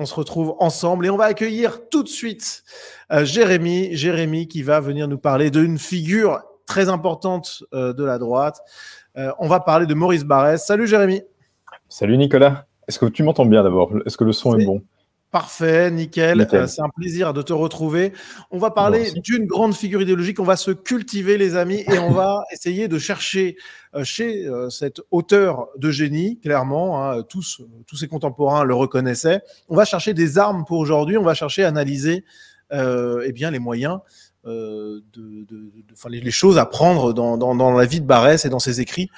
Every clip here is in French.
On se retrouve ensemble et on va accueillir tout de suite euh, Jérémy. Jérémy qui va venir nous parler d'une figure très importante euh, de la droite. Euh, on va parler de Maurice Barrès. Salut Jérémy. Salut Nicolas. Est-ce que tu m'entends bien d'abord? Est-ce que le son est bon? Parfait, nickel. Euh, c'est un plaisir de te retrouver. On va parler d'une grande figure idéologique. On va se cultiver, les amis, et on va essayer de chercher euh, chez euh, cet auteur de génie, clairement, hein, tous, tous ses contemporains le reconnaissaient. On va chercher des armes pour aujourd'hui. On va chercher à analyser eh bien, les moyens. de, les, choses à prendre dans, dans, la vie de Barès et dans ses écrits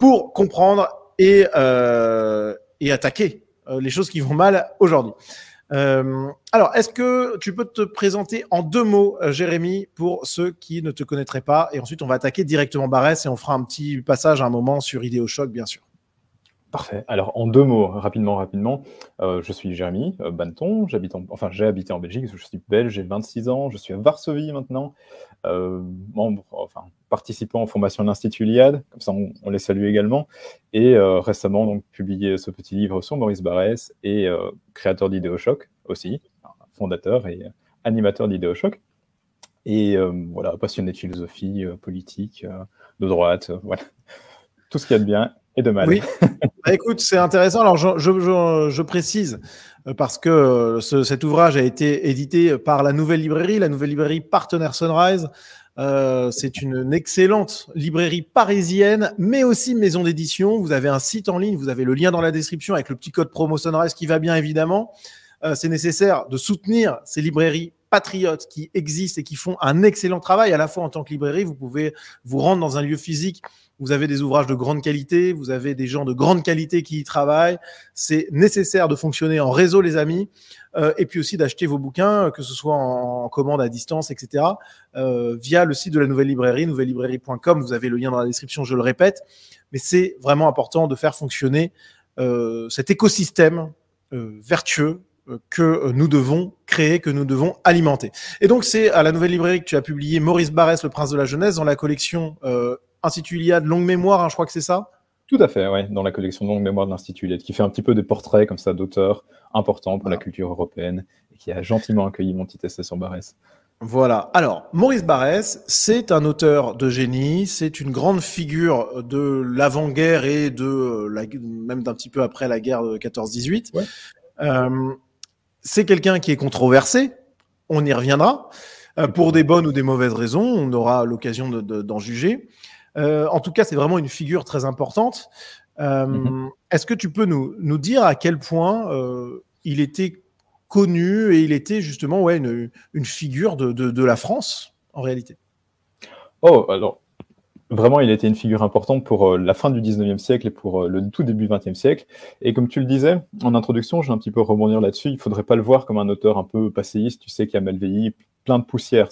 pour comprendre et, et attaquer les choses qui vont mal aujourd'hui. Euh, alors, est-ce que tu peux te présenter en deux mots, euh, Jérémy, pour ceux qui ne te connaîtraient pas Et ensuite, on va attaquer directement Barès et on fera un petit passage à un moment sur Idéo Choc, bien sûr. Parfait. Alors, en deux mots, rapidement, rapidement, euh, je suis Jérémy Banton, j'habite enfin, j'ai habité en Belgique, je suis belge, j'ai 26 ans, je suis à Varsovie maintenant, membre, enfin, participant en formation à l'Institut Iliad, comme ça on, les salue également, et récemment donc publié ce petit livre sur Maurice Barrès et créateur d'Idéochoc aussi, fondateur et animateur d'Idéochoc. Et voilà, passionné de philosophie, politique, de droite, voilà. Tout ce qu'il y a de bien et de mal. Oui, bah, écoute, c'est intéressant. Alors, je, je, je, précise, euh, parce que euh, ce, cet ouvrage a été édité par la Nouvelle Librairie, la Nouvelle Librairie partenaire Sunrise. Euh, c'est une excellente librairie parisienne, mais aussi maison d'édition. Vous avez un site en ligne, vous avez le lien dans la description avec le petit code promo Sunrise qui va bien évidemment. Euh, c'est nécessaire de soutenir ces librairies patriotes qui existent et qui font un excellent travail à la fois en tant que librairie. Vous pouvez vous rendre dans un lieu physique vous avez des ouvrages de grande qualité, vous avez des gens de grande qualité qui y travaillent. C'est nécessaire de fonctionner en réseau, les amis, euh, et puis aussi d'acheter vos bouquins, que ce soit en, commande à distance, etc., euh, via le site de la Nouvelle Librairie, nouvellibrairie.com. Vous avez le lien dans la description, je le répète. Mais c'est vraiment important de faire fonctionner euh, cet écosystème vertueux que nous devons créer, que nous devons alimenter. Et donc, c'est à la Nouvelle Librairie que tu as publié Maurice Barrès, Le Prince de la Jeunesse, dans la collection euh, Institut Iliade Longue Mémoire, hein, je crois que c'est ça? Tout à fait, oui, dans la collection Longue Mémoire de l'Institut Iliade, qui fait un petit peu des portraits comme ça d'auteurs importants pour la culture européenne et qui a gentiment accueilli mon petit essai sur Barès. Voilà. Alors, Maurice Barrès, c'est un auteur de génie, c'est une grande figure de l'avant-guerre et de la, même d'un petit peu après la guerre de 14-18. Euh, c'est quelqu'un qui est controversé, on y reviendra, euh, pour des bonnes ou des mauvaises raisons, on aura l'occasion d'en juger. Euh, en tout cas, c'est vraiment une figure très importante. Euh, mhm. Est-ce que tu peux nous, nous, dire à quel point il était connu et il était justement ouais, une, une figure de, de, de, la France en réalité? Oh, alors vraiment, il était une figure importante pour la fin du 19e siècle et pour le tout début du 20e siècle. Et comme tu le disais en introduction, je vais un petit peu rebondir là-dessus, il ne faudrait pas le voir comme un auteur un peu passéiste, tu sais, qui a mal vieilli, plein de poussière.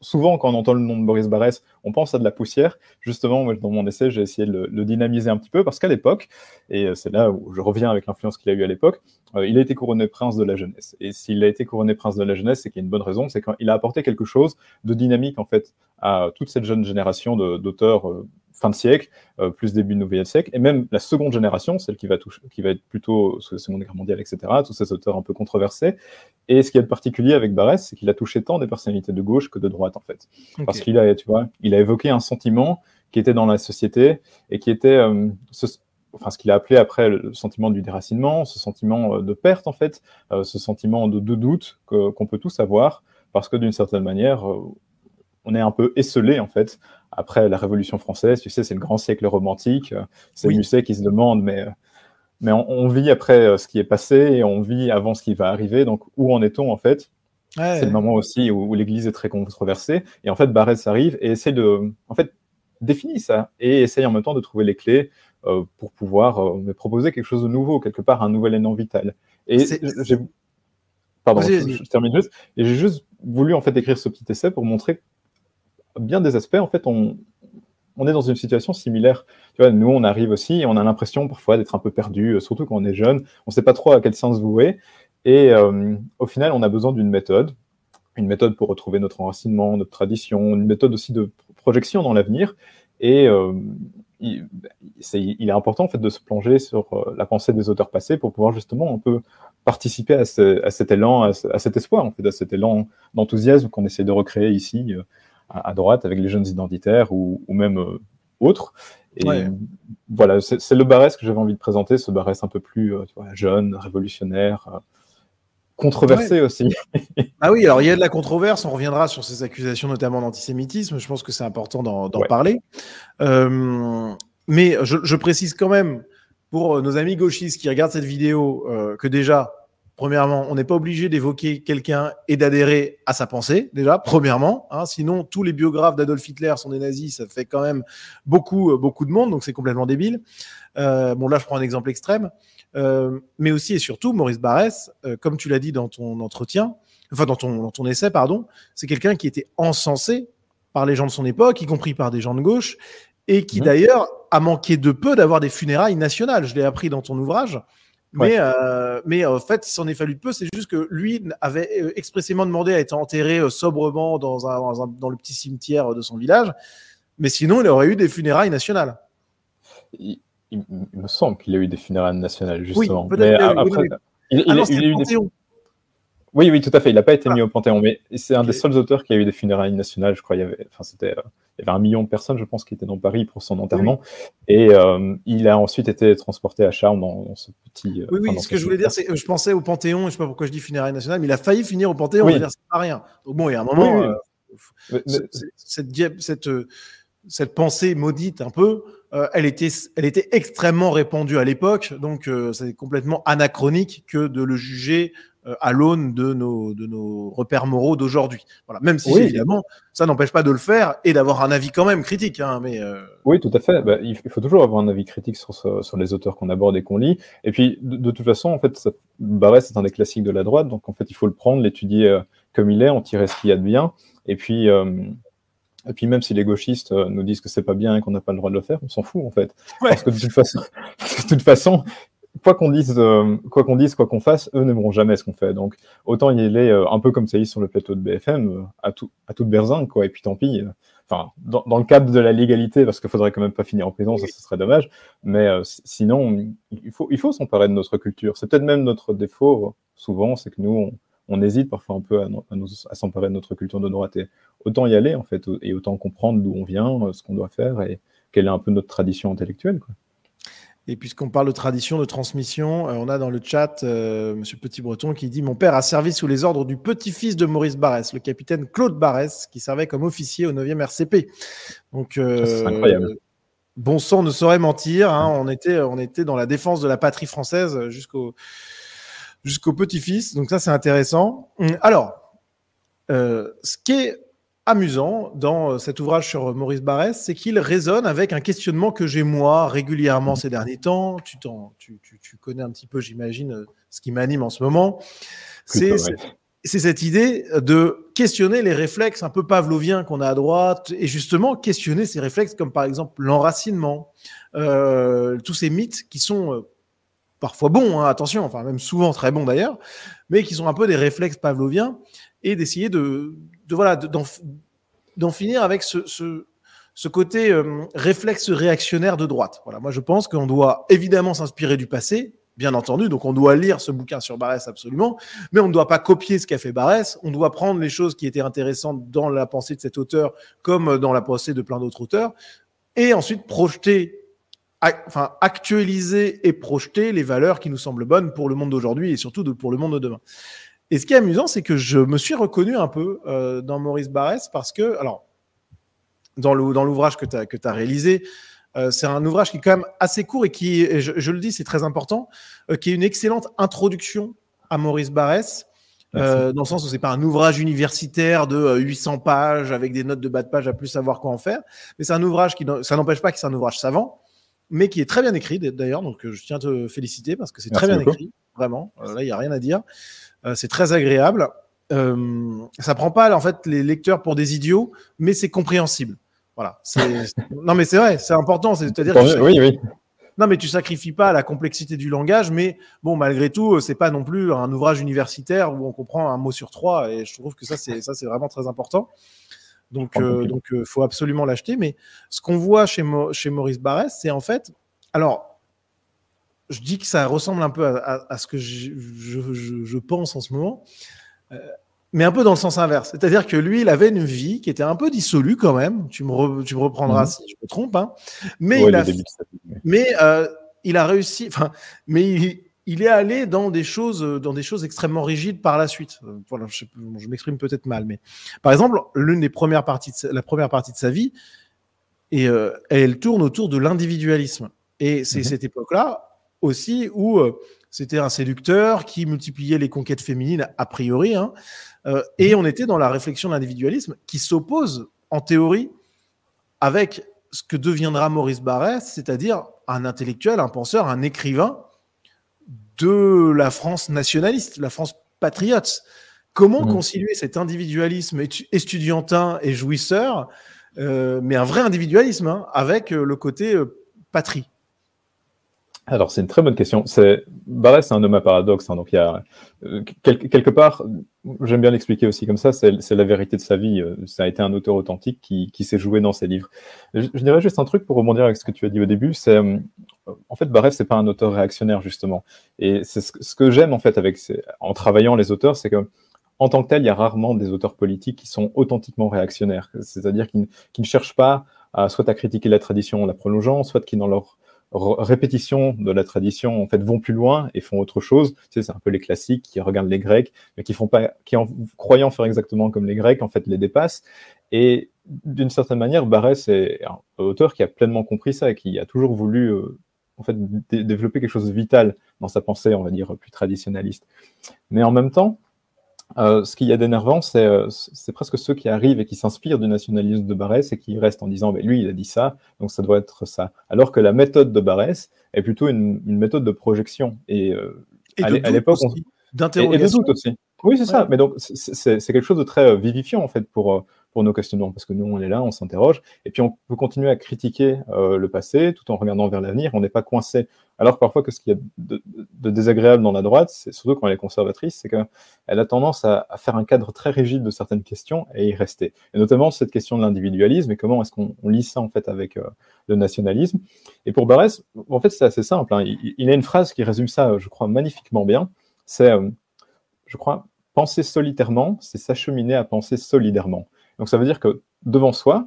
souvent, quand on entend le nom de Boris Barès, on pense à de la poussière. Justement, dans mon essai, j'ai essayé de le, dynamiser un petit peu parce qu'à l'époque, et euh, c'est là où je reviens avec l'influence qu'il a eu à l'époque, euh, il a été couronné prince de la jeunesse. Et s'il a été couronné prince de la jeunesse, c'est qu'il y a une bonne raison, c'est qu'il a apporté quelque chose de dynamique en fait à toute cette jeune génération d'auteurs euh, fin de siècle, euh, plus début de nouvel siècle, et même la seconde génération, celle qui va, toucher, qui va être plutôt sous la Seconde Guerre mondiale, etc., tous ces auteurs un peu controversés. Et ce qui est particulier avec Barès, c'est qu'il a touché tant des personnalités de gauche que de droite, en fait. Parce qu'il a, tu vois, il a évoqué un sentiment qui était dans la société et qui était euh, ce, enfin, ce qu'il a appelé après le sentiment du déracinement, ce sentiment euh, de perte, en fait, ce sentiment de, doute qu'on peut tous avoir, parce que d'une certaine manière, on est un peu esselé, en fait, après la Révolution française, tu sais, c'est le grand siècle romantique. C'est oui. Musset qui se demande, mais, mais on, vit après euh, ce qui est passé et on vit avant ce qui va arriver. Donc, où en est-on en fait? C'est le moment aussi où, l'Église est très controversée. Et en fait, Barès arrive et essaie de, en fait, définir ça et essaye en même temps de trouver les clés euh, pour pouvoir euh, proposer quelque chose de nouveau, quelque part un nouvel élan vital. Et j'ai Pardon, je, termine juste. Et j'ai juste voulu en fait écrire ce petit essai pour montrer bien des aspects, en fait, on, est dans une situation similaire. Nous, on arrive aussi on a l'impression parfois d'être un peu perdu, euh, surtout quand on est jeune. On ne sait pas trop à quel sens vouer. Et euh, au final, on a besoin d'une méthode, une méthode pour retrouver notre enracinement, notre tradition, une méthode aussi de projection dans l'avenir. Et, euh, il, est, important en fait de se plonger sur la pensée des auteurs passés pour pouvoir justement un peu participer à, à cet élan, à, cet espoir, en fait, à cet élan d'enthousiasme qu'on essaie de recréer ici euh, à, droite avec les jeunes identitaires ou, ou même euh, autres. Et voilà, c'est le Barès que j'avais envie de présenter, ce Barès un peu plus tu vois, jeune, révolutionnaire, controversé aussi. ah oui, alors il y a de la controverse, on reviendra sur ces accusations notamment d'antisémitisme, je pense que c'est important d'en parler. Euh, mais je, précise quand même pour nos amis gauchistes qui regardent cette vidéo euh, que déjà, premièrement, on n'est pas obligé d'évoquer quelqu'un et d'adhérer à sa pensée, déjà, premièrement. Hein, sinon, tous les biographes d'Adolf Hitler sont des nazis, ça fait quand même beaucoup, beaucoup de monde, donc c'est complètement débile. Euh, bon, là, je prends un exemple extrême. Euh, mais aussi et surtout, Maurice Barrès, euh, comme tu l'as dit dans ton entretien, enfin dans ton, dans ton essai, pardon, c'est quelqu'un qui était encensé par les gens de son époque, y compris par des gens de gauche, et qui mhm. d'ailleurs a manqué de peu d'avoir des funérailles nationales. Je l'ai appris dans ton ouvrage. Mais, euh, mais en fait, il s'en est fallu de peu. C'est juste que lui avait expressément demandé à être enterré sobrement dans, un, dans, le petit cimetière de son village. Mais sinon, il aurait eu des funérailles nationales il, me semble qu'il a eu des funérailles nationales, justement. Oui, mais après, il, ah a eu des... Oui, oui, tout à fait. Il n'a pas été mis au Panthéon, mais c'est un des seuls auteurs qui a eu des funérailles nationales. Je crois il y avait, enfin, c'était, euh, il y avait un million de personnes, je pense, qui étaient dans Paris pour son enterrement. Et euh, il a ensuite été transporté à Charmes dans, ce petit. Euh, oui, oui. Ce que je voulais dire, c'est, je pensais au Panthéon. Je sais pas pourquoi je dis funérailles nationales, mais il a failli finir au Panthéon. Oui. C'est pas rien. Donc bon, il y a un moment, cette, cette, cette pensée maudite un peu. Euh, elle, était, elle était extrêmement répandue à l'époque, donc euh, c'est complètement anachronique que de le juger à l'aune de nos, de nos repères moraux d'aujourd'hui. Voilà. Même si, évidemment, ça n'empêche pas de le faire et d'avoir un avis quand même critique. Hein, mais, Oui, tout à fait. Bah, il faut toujours avoir un avis critique sur, sur les auteurs qu'on aborde et qu'on lit. Et puis, de, toute façon, en fait, ça, Barrès, c'est un des classiques de la droite, donc en fait, il faut le prendre, l'étudier comme il est, en tirer ce qu'il y a de bien. Et puis, et puis même si les gauchistes euh, nous disent que c'est pas bien et qu'on n'a pas le droit de le faire, on s'en fout en fait. Parce que de toute façon, de toute façon quoi qu'on dise, euh, quoi qu'on dise, quoi qu'on fasse, eux n'aimeront jamais ce qu'on fait. Donc autant y aller euh, un peu comme ça y est sur le plateau de BFM, à tout, à toute berzingue quoi. Et puis tant pis. Enfin, dans, dans, le cadre de la légalité, parce qu'il faudrait quand même pas finir en prison, ça ce serait dommage. Mais sinon, il faut, il faut s'emparer de notre culture. C'est peut-être même notre défaut souvent, c'est que nous on, on hésite parfois un peu à, s'emparer de notre culture de droite. Et autant y aller, en fait, et autant comprendre d'où on vient, euh, ce qu'on doit faire et quelle est un peu notre tradition intellectuelle. Et puisqu'on parle de tradition, de transmission, euh, on a dans le chat euh, Monsieur Petit Breton qui dit Mon père a servi sous les ordres du petit-fils de Maurice Barrès, le capitaine Claude Barrès, qui servait comme officier au 9e RCP. Donc, incroyable. Bon sang ne saurait mentir. Hein. on, était, on était dans la défense de la patrie française jusqu'au jusqu'au petit-fils. Donc ça, c'est intéressant. Alors, euh, ce qui est amusant dans euh, cet ouvrage sur Maurice Barrès, c'est qu'il résonne avec un questionnement que j'ai moi régulièrement ces derniers temps. Tu, tu, tu, connais un petit peu, j'imagine, euh, ce qui m'anime en ce moment. C'est cette idée de questionner les réflexes un peu pavloviens qu'on a à droite et justement questionner ces réflexes comme par exemple l'enracinement, tous ces mythes qui sont parfois bons, hein, attention, enfin même souvent très bons d'ailleurs, mais qui sont un peu des réflexes pavloviens, et d'essayer de, de, voilà d'en finir avec ce, ce, côté euh, réflexe réactionnaire de droite. Voilà, moi je pense qu'on doit évidemment s'inspirer du passé, bien entendu, donc on doit lire ce bouquin sur Barès absolument, mais on ne doit pas copier ce qu'a fait Barès, on doit prendre les choses qui étaient intéressantes dans la pensée de cet auteur comme dans la pensée de plein d'autres auteurs, et ensuite projeter enfin, actualiser et projeter les valeurs qui nous semblent bonnes pour le monde d'aujourd'hui et surtout pour le monde de demain. Et ce qui est amusant, c'est que je me suis reconnu un peu euh, dans Maurice Barrès parce que, alors, dans l'ouvrage que tu as, as, réalisé, euh, c'est un ouvrage qui est quand même assez court et qui, je, le dis, c'est très important, euh, qui est une excellente introduction à Maurice Barrès. dans le sens où c'est pas un ouvrage universitaire de 800 pages avec des notes de bas de page à plus savoir quoi en faire, mais c'est un ouvrage qui, ça n'empêche pas que c'est un ouvrage savant, mais qui est très bien écrit d'ailleurs. Donc, je tiens à te féliciter parce que c'est très bien écrit, vraiment. Là, il n'y a rien à dire. Euh, c'est très agréable. Euh, ça prend pas en fait les lecteurs pour des idiots, mais c'est compréhensible. Voilà. non, mais c'est vrai, c'est important. C'est-à-dire oui, oui. Non, mais tu sacrifies pas la complexité du langage, mais bon, malgré tout, c'est pas non plus un ouvrage universitaire où on comprend un mot sur trois, et je trouve que ça, c'est ça, c'est vraiment très important. Donc, il donc, faut absolument l'acheter. Mais ce qu'on voit chez, chez Maurice Barrès, c'est en fait, alors, je dis que ça ressemble un peu à, ce que je, je, pense en ce moment mais un peu dans le sens inverse. C'est-à-dire que lui, il avait une vie qui était un peu dissolue quand même. Tu me, tu me reprendras mhm. si je me trompe. Hein. Mais, il a, mais euh, il a réussi. Enfin, mais il, est allé dans des choses, dans des choses extrêmement rigides par la suite. Euh, voilà, je, je m'exprime peut-être mal, mais par exemple, l'une des premières parties, de la première partie de sa vie, et euh, elle tourne autour de l'individualisme. Et c'est mhm. cette époque-là aussi où c'était un séducteur qui multipliait les conquêtes féminines a priori. Hein, euh, et on était dans la réflexion de l'individualisme qui s'oppose en théorie avec ce que deviendra Maurice Barrès, c'est-à-dire un intellectuel, un penseur, un écrivain de la France nationaliste, la France patriote. Comment mmh. concilier cet individualisme estudiantin et jouisseur, euh, mais un vrai individualisme, hein, avec euh, le côté patrie? Alors, c'est une très bonne question. C'est Barrès, c'est un homme à paradoxe. Hein, donc, il y a euh, quelque part, j'aime bien l'expliquer aussi comme ça. C'est la vérité de sa vie. Euh, ça a été un auteur authentique qui, s'est joué dans ses livres. Je, dirais juste un truc pour rebondir avec ce que tu as dit au début. C'est euh, en fait, Barrès, c'est pas un auteur réactionnaire justement. Et c'est ce, que j'aime en fait avec en travaillant les auteurs, c'est que en tant que tel, il y a rarement des auteurs politiques qui sont authentiquement réactionnaires. C'est-à-dire qui, qui, ne cherchent pas à soit à critiquer la tradition en la prolongeant, soit qui dans leur répétition de la tradition en fait vont plus loin et font autre chose. Tu sais, c'est un peu les classiques qui regardent les Grecs, mais qui font pas, qui en croyant faire exactement comme les Grecs, en fait les dépassent. Et d'une certaine manière, Barès est un auteur qui a pleinement compris ça et qui a toujours voulu euh, en fait développer quelque chose de vital dans sa pensée, on va dire plus traditionnaliste. Mais en même temps, euh, ce qu'il y a d'énervant, euh, c'est presque ceux qui arrivent et qui s'inspirent du nationalisme de Barès et qui restent en disant mais lui, il a dit ça, donc ça doit être ça. Alors que la méthode de Barès est plutôt une, méthode de projection. Et, euh, à l'époque, d'interrogation. aussi. Oui, c'est ça. Mais donc, c'est quelque chose de très vivifiant, en fait, pour, pour nos questionnements, parce que nous, on est là, on s'interroge, et puis on peut continuer à critiquer le passé tout en regardant vers l'avenir. On n'est pas coincé alors parfois ce qu'il y a de, désagréable dans la droite, c'est surtout quand elle est conservatrice, c'est qu'elle a tendance à, faire un cadre très rigide de certaines questions et y rester. Et notamment cette question de l'individualisme et comment est-ce qu'on lit ça en fait avec euh, le nationalisme. Et pour Barès, en fait c'est assez simple. Hein. Il, a une phrase qui résume ça, je crois, magnifiquement bien. C'est, euh, je crois, penser solitairement, c'est s'acheminer à penser solidairement. Donc ça veut dire que devant soi,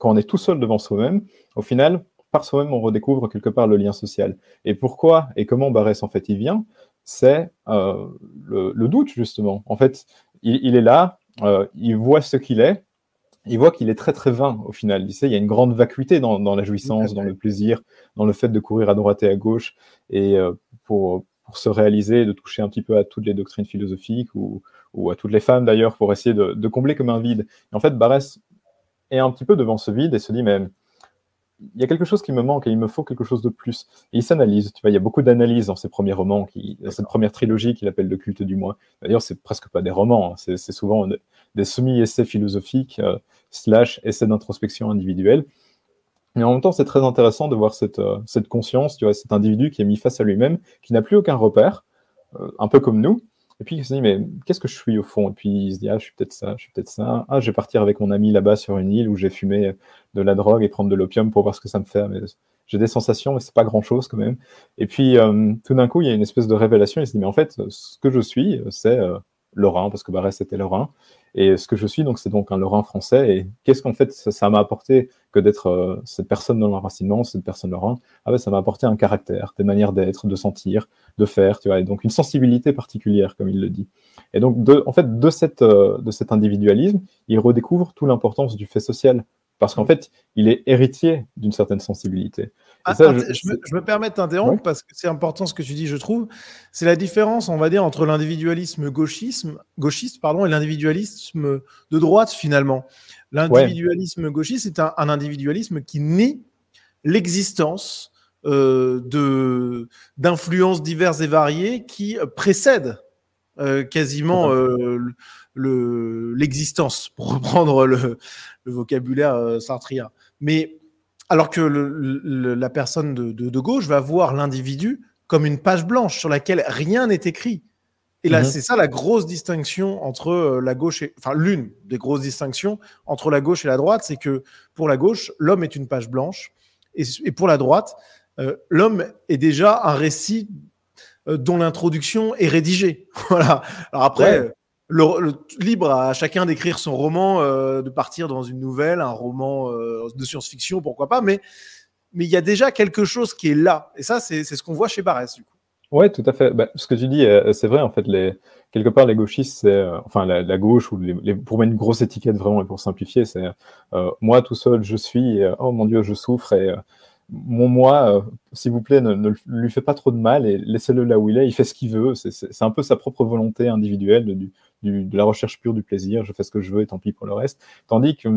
quand on est tout seul devant soi-même, au final, par soi-même, on redécouvre quelque part le lien social. Et pourquoi et comment Barès, en fait, il vient C'est euh, le, doute, justement. En fait, il, est là, euh, il voit ce qu'il est, il voit qu'il est très très vain au final. Il, sait, il y a une grande vacuité dans, la jouissance, dans le plaisir, dans le fait de courir à droite et à gauche, et euh, pour, pour se réaliser, de toucher un petit peu à toutes les doctrines philosophiques ou, ou à toutes les femmes d'ailleurs, pour essayer de, de, combler comme un vide. Et en fait, Barès est un petit peu devant ce vide et se dit, mais il y a quelque chose qui me manque et il me faut quelque chose de plus. Et il s'analyse, tu vois, il y a beaucoup d'analyses dans ses premiers romans, qui, dans cette première trilogie qu'il appelle Le culte du moi. D'ailleurs, c'est presque pas des romans, hein. c'est souvent des semi-essais philosophiques, euh, slash essais d'introspection individuelle. Mais en même temps, c'est très intéressant de voir cette, euh, cette conscience, tu vois, cet individu qui est mis face à lui-même, qui n'a plus aucun repère, euh, un peu comme nous, et puis il se dit, mais qu'est-ce que je suis au fond? Et puis il se dit, ah, je suis peut-être ça, je suis peut-être ça. Ah, je vais partir avec mon ami là-bas sur une île où j'ai fumé de la drogue et prendre de l'opium pour voir ce que ça me fait. Mais j'ai des sensations, mais c'est pas grand-chose quand même. Et puis euh, tout d'un coup, il y a une espèce de révélation. Il se dit, mais en fait, ce que je suis, c'est euh, Lorrain, parce que Barès était Lorrain. Et ce que je suis, donc, c'est donc un Lorrain français. Et qu'est-ce qu'en fait ça m'a apporté que d'être euh, cette personne dans l'enracinement, cette personne Lorrain? Ah ben, ça m'a apporté un caractère, des manières d'être, de sentir, de faire, tu vois, et donc une sensibilité particulière, comme il le dit. Et donc, de, en fait, de, cette, euh, de cet individualisme, il redécouvre toute l'importance du fait social parce qu'en fait, il est héritier d'une certaine sensibilité. Ah, je, me, permets de t'interrompre parce que c'est important ce que tu dis, je trouve. C'est la différence, on va dire, entre l'individualisme gauchisme, gauchiste pardon, et l'individualisme de droite, finalement. L'individualisme gauchiste, c'est un, individualisme qui nie l'existence euh, d'influences diverses et variées qui précèdent euh, quasiment euh, l'existence, pour reprendre le, vocabulaire euh, sartrien. Mais alors que la personne de, gauche va voir l'individu comme une page blanche sur laquelle rien n'est écrit. Et là, mhm. c'est ça la grosse distinction entre la gauche et. Enfin, l'une des grosses distinctions entre la gauche et la droite, c'est que pour la gauche, l'homme est une page blanche. Et, et pour la droite, l'homme est déjà un récit dont l'introduction est rédigée. voilà. Alors après, libre à chacun d'écrire son roman, euh, de partir dans une nouvelle, un roman euh, de science-fiction, pourquoi pas, mais il y a déjà quelque chose qui est là. Et ça, c'est ce qu'on voit chez Barès, du coup. Ouais, tout à fait. Bah, ce que tu dis, euh, c'est vrai, en fait, quelque part, les gauchistes, c'est, enfin, la, gauche, pour mettre une grosse étiquette vraiment et pour simplifier, c'est moi tout seul, je suis, oh mon Dieu, je souffre, et mon moi, s'il vous plaît, ne, lui fait pas trop de mal et laissez-le là où il est, il fait ce qu'il veut, c'est un peu sa propre volonté individuelle du, de la recherche pure du plaisir, je fais ce que je veux et tant pis pour le reste. Tandis que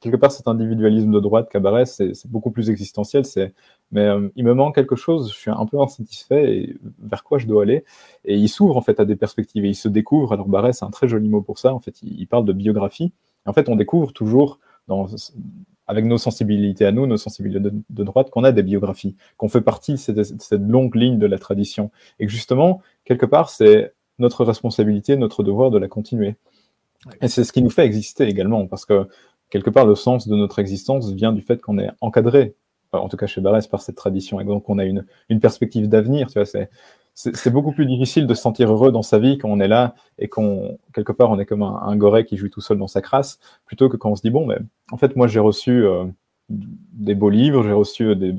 quelque part cet individualisme de droite Cabaret, c'est beaucoup plus existentiel. C'est mais euh, il me manque quelque chose, je suis un peu insatisfait et vers quoi je dois aller. Et il s'ouvre en fait à des perspectives et il se découvre. Alors Barret, c'est un très joli mot pour ça. En fait, il, parle de biographie. en fait, on découvre toujours avec nos sensibilités à nous, nos sensibilités de, droite, qu'on a des biographies, qu'on fait partie de cette, cette longue ligne de la tradition. Et que justement, quelque part, c'est notre responsabilité, notre devoir de la continuer. Et c'est ce qui nous fait exister également, parce que quelque part, le sens de notre existence vient du fait qu'on est encadré, en tout cas chez Barès, par cette tradition, et donc on a une, une perspective d'avenir. Tu vois, c'est, c'est, beaucoup plus difficile de se sentir heureux dans sa vie quand on est là et qu'on, quelque part, on est comme un, un goret qui joue tout seul dans sa crasse, plutôt que quand on se dit, bon, mais en fait, moi, j'ai reçu euh, des beaux livres, j'ai reçu des,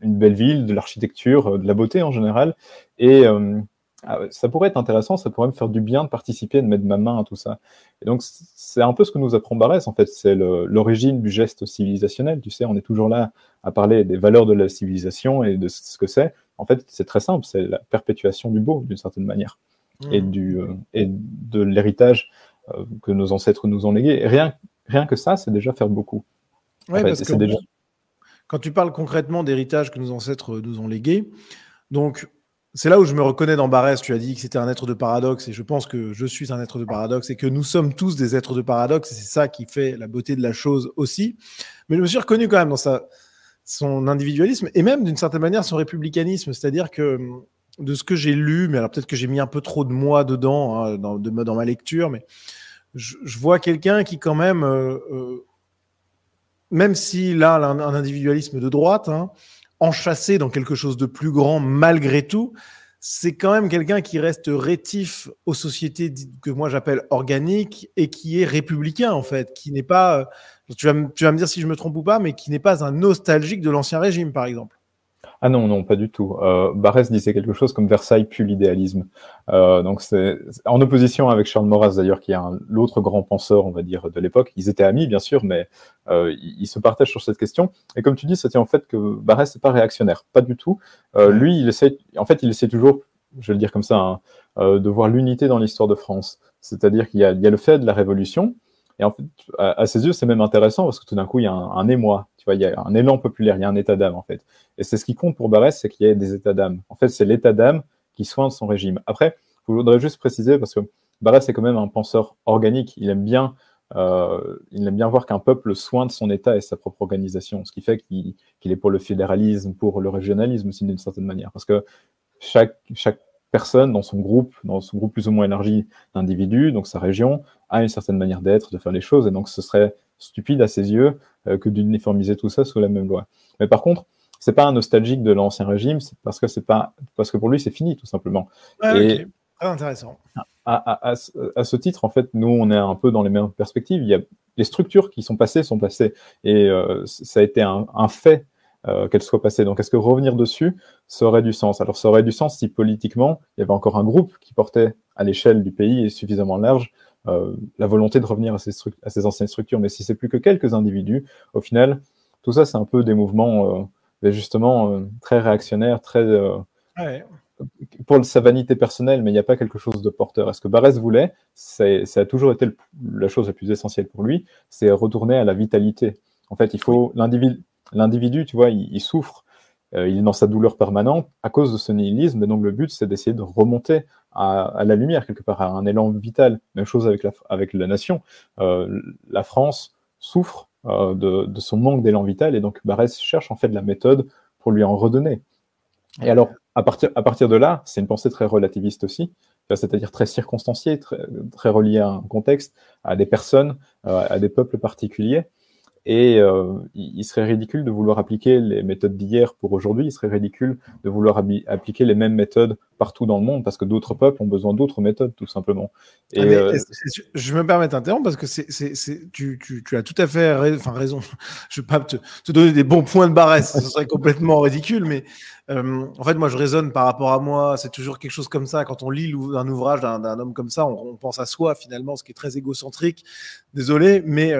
une belle ville, de l'architecture, euh, de la beauté en général, et euh, ah ça pourrait être intéressant, ça pourrait me faire du bien de participer, de mettre ma main à tout ça. Et donc, c'est un peu ce que nous apprend Barès, en fait, c'est l'origine du geste civilisationnel. Tu sais, on est toujours là à parler des valeurs de la civilisation et de ce que c'est. En fait, c'est très simple, c'est la perpétuation du beau, d'une certaine manière, mmh. et, du, euh, et de l'héritage euh, que nos ancêtres nous ont légué. rien, rien que ça, c'est déjà faire beaucoup. Oui, parce que déjà... quand tu parles concrètement d'héritage que nos ancêtres nous ont légué, donc c'est là où je me reconnais dans Barès. Tu as dit que c'était un être de paradoxe et je pense que je suis un être de paradoxe et que nous sommes tous des êtres de paradoxe et c'est ça qui fait la beauté de la chose aussi. Mais je me suis reconnu quand même dans son individualisme et même d'une certaine manière son républicanisme. C'est-à-dire que de ce que j'ai lu, mais alors peut-être que j'ai mis un peu trop de moi dedans, hein, dans, dans, ma lecture, mais je, vois quelqu'un qui quand même, euh, euh, même s'il a un, un, individualisme de droite, hein, enchâssé dans quelque chose de plus grand malgré tout, c'est quand même quelqu'un qui reste rétif aux sociétés que moi j'appelle organiques et qui est républicain en fait, qui n'est pas, euh, tu vas, tu vas me dire si je me trompe ou pas, mais qui n'est pas un nostalgique de l'ancien régime par exemple. Ah non, non, pas du tout. Euh, Barès disait quelque chose comme Versailles pue l'idéalisme. Euh, donc c'est en opposition avec Charles Maurras d'ailleurs, qui est l'autre grand penseur, on va dire, de l'époque. Ils étaient amis, bien sûr, mais euh, ils se partagent sur cette question. Et comme tu dis, tient en fait que Barès n'est pas réactionnaire, pas du tout. Euh, lui, il essaie, en fait, il essaie toujours, je vais le dire comme ça, hein, euh, de voir l'unité dans l'histoire de France. C'est-à-dire qu'il y, y, a le fait de la Révolution, et en fait, à, ses yeux, c'est même intéressant parce que tout d'un coup, il y a un, émoi, tu vois, il y a un élan populaire, il y a un état d'âme en fait. Et c'est ce qui compte pour Barès, c'est qu'il y ait des états d'âme. En fait, c'est l'état d'âme qui soigne son régime. Après, je voudrais juste préciser parce que Barès est quand même un penseur organique. Il aime bien, euh, il aime bien voir qu'un peuple soigne son état et sa propre organisation, ce qui fait qu'il est pour le fédéralisme, pour le régionalisme aussi d'une certaine manière, parce que chaque, chaque personne dans son groupe, dans son groupe plus ou moins élargi d'individus, donc sa région, a une certaine manière d'être, de faire les choses, et donc ce serait stupide à ses yeux euh, que d'uniformiser tout ça sous la même loi. Mais par contre, c'est pas un nostalgique de l'ancien régime, c'est parce que c'est pas parce que pour lui c'est fini tout simplement. et Très intéressant. À, à, à, ce titre, en fait, nous on est un peu dans les mêmes perspectives. Il y a les structures qui sont passées sont passées et euh, ça a été un, un fait euh, qu'elle soit passée. Donc, est-ce que revenir dessus, ça aurait du sens? Alors, ça aurait du sens si politiquement, il y avait encore un groupe qui portait à l'échelle du pays et suffisamment large euh, la volonté de revenir à ces, à ces, anciennes structures. Mais si c'est plus que quelques individus, au final, tout ça, c'est un peu des mouvements euh, justement euh, très réactionnaires, très ouais. pour sa vanité personnelle, mais il n'y a pas quelque chose de porteur. Est-ce que Barès voulait Ça a toujours été le, la chose la plus essentielle pour lui, c'est retourner à la vitalité. En fait, il faut l'individu l'individu, tu vois, il, souffre, euh, il est dans sa douleur permanente à cause de ce nihilisme. Et donc, le but, c'est d'essayer de remonter à, la lumière, quelque part, à un élan vital. Même chose avec la, nation. Euh, la France souffre euh, de, son manque d'élan vital. Et donc, Barès cherche en fait la méthode pour lui en redonner. Et alors, à partir, de là, c'est une pensée très relativiste aussi. c'est-à-dire très circonstancié, très, très, relié à un contexte, à des personnes, à des peuples particuliers. Et euh, il serait ridicule de vouloir appliquer les méthodes d'hier pour aujourd'hui. Il serait ridicule de vouloir appliquer les mêmes méthodes partout dans le monde parce que d'autres peuples ont besoin d'autres méthodes, tout simplement. Et, ah, euh, je me permets d'interrompre parce que c'est, tu, tu, tu, as tout à fait enfin, raison. Je ne vais pas te, te, donner des bons points de barresse, ce serait complètement ridicule, mais euh, en fait, moi, je raisonne par rapport à moi. C'est toujours quelque chose comme ça. Quand on lit un ouvrage d'un, homme comme ça, on, on, pense à soi finalement, ce qui est très égocentrique. Désolé, mais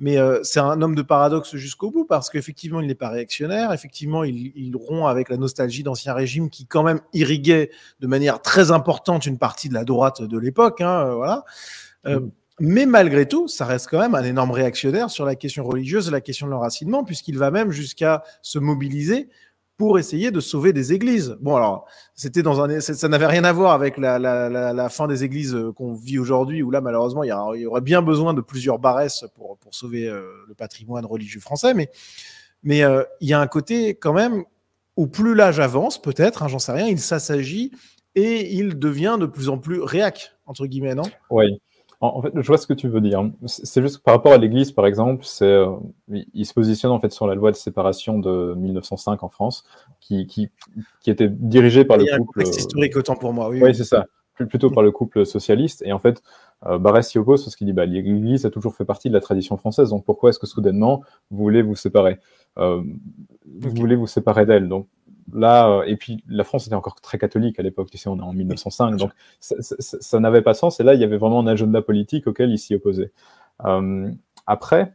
mais euh, c'est un homme de paradoxe jusqu'au bout parce qu'effectivement, il n'est pas réactionnaire. Effectivement, il, il rompt avec la nostalgie d'ancien régime qui, quand même, irriguait de manière très importante une partie de la droite de l'époque. Hein, euh, voilà. Euh, mm. Mais malgré tout, ça reste quand même un énorme réactionnaire sur la question religieuse la question de l'enracinement, puisqu'il va même jusqu'à se mobiliser pour essayer de sauver des églises. Bon, alors, c'était dans un, ça n'avait rien à voir avec la, fin des églises euh, qu'on vit aujourd'hui, où là, malheureusement, il y, aurait bien besoin de plusieurs barresses pour, sauver euh, le patrimoine religieux français. Mais, mais euh, il y a un côté quand même où plus l'âge avance, peut-être, hein, j'en sais rien, il s'assagit et il devient de plus en plus réac, entre guillemets, non? Oui. En fait, je vois ce que tu veux dire. C'est juste que par rapport à l'Église, par exemple, c'est, euh, il se positionne en fait sur la loi de séparation de 1905 en France, qui, qui, qui était dirigée par le couple. C'est historique autant pour moi. Oui, oui c'est ça. Plutôt par le couple socialiste. Et en fait, euh, Barrès s'y oppose parce qu'il dit bah, l'Église a toujours fait partie de la tradition française. Donc pourquoi est-ce que soudainement vous voulez vous séparer? Euh, Vous voulez vous séparer d'elle? Donc là, euh, et puis la France était encore très catholique à l'époque, tu sais, on est en 1905, donc ça, n'avait pas sens. Et là, il y avait vraiment un agenda politique auquel il s'y opposait. Euh, après,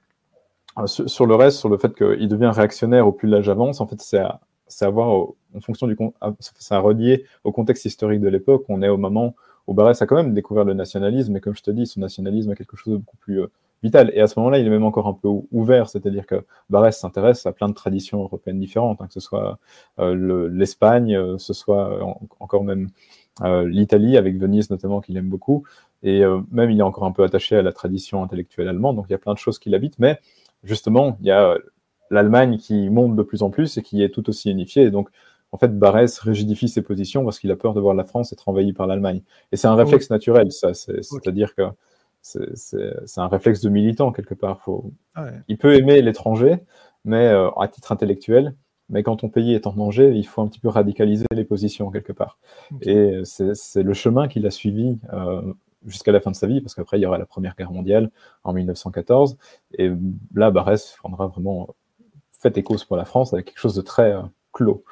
euh, sur, le reste, sur le fait qu'il devient réactionnaire au plus l'âge avance, en fait, c'est à, à, voir en fonction du, c'est à relier au contexte historique de l'époque. On est au moment où Barès a quand même découvert le nationalisme, et comme je te dis, son nationalisme a quelque chose de beaucoup plus vital. Et à ce moment-là, il est même encore un peu ouvert, c'est-à-dire que Barès s'intéresse à plein de traditions européennes différentes, hein, que ce soit euh, l'Espagne, euh, ce soit encore même euh, l'Italie, avec Venise notamment, qu'il aime beaucoup. Et même, il est encore un peu attaché à la tradition intellectuelle allemande, donc il y a plein de choses qui l'habitent. Mais justement, il y a l'Allemagne qui monte de plus en plus et qui est tout aussi unifiée. Et donc, en fait, Barès rigidifie ses positions parce qu'il a peur de voir la France être envahie par l'Allemagne. Et c'est un réflexe naturel, ça. C'est-à-dire que c'est un réflexe de militant quelque part. Faut... Il peut aimer l'étranger, mais euh, à titre intellectuel, mais quand ton pays est en danger, il faut un petit peu radicaliser les positions quelque part. Et c'est le chemin qu'il a suivi euh, jusqu'à la fin de sa vie, parce qu'après il y aura la Première Guerre mondiale en 1914, et là Barès prendra vraiment fait et cause pour la France avec quelque chose de très euh, clos.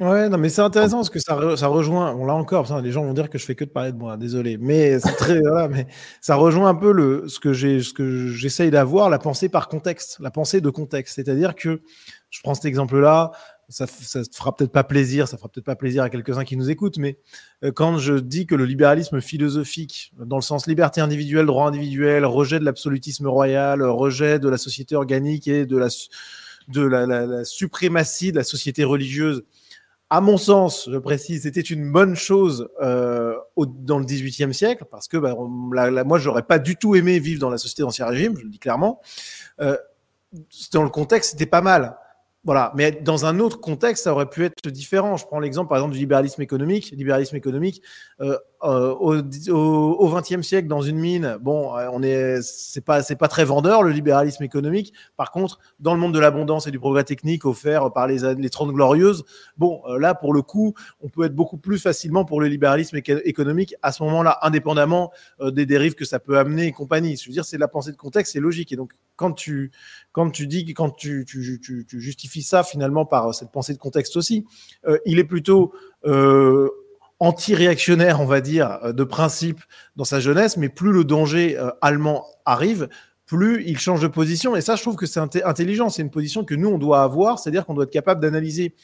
Ouais, non, mais c'est intéressant parce que ça, ça rejoint, on l'a encore, les gens vont dire que je fais que de parler de moi, désolé, mais c'est très, voilà, mais ça rejoint un peu le, ce que j'ai, ce que j'essaye d'avoir, la pensée par contexte, la pensée de contexte. C'est-à-dire que, je prends cet exemple-là, ça, ça fera peut-être pas plaisir, ça fera peut-être pas plaisir à quelques-uns qui nous écoutent, mais euh, quand je dis que le libéralisme philosophique, dans le sens liberté individuelle, droit individuel, rejet de l'absolutisme royal, rejet de la société organique et de la, de la, la, la suprématie de la société religieuse, à mon sens, je précise, c'était une bonne chose euh, au, dans le XVIIIe siècle, parce que bah, la, la, moi, j'aurais pas du tout aimé vivre dans la société d'Ancien Régime, je le dis clairement. Euh, dans le contexte, c'était pas mal. Voilà, mais dans un autre contexte, ça aurait pu être différent. Je prends l'exemple, par exemple, du libéralisme économique. Libéralisme économique, euh, euh, au XXe siècle, dans une mine, bon, euh, on est, c'est pas, c'est pas très vendeur le libéralisme économique. Par contre, dans le monde de l'abondance et du progrès technique offert par les, les 30 glorieuses, bon, euh, là, pour le coup, on peut être beaucoup plus facilement pour le libéralisme économique à ce moment-là, indépendamment des dérives que ça peut amener et compagnie. Je veux dire, c'est la pensée de contexte, c'est logique. Et donc, quand tu, quand tu dis, quand tu, tu, tu, tu justifies ça finalement par cette pensée de contexte aussi, il est plutôt euh, anti-réactionnaire, on va dire, euh, de principe dans sa jeunesse, mais plus le danger euh, allemand arrive, plus il change de position. Et ça, je trouve que c'est intelligent. C'est une position que nous, on doit avoir, c'est-à-dire qu'on doit être capable d'analyser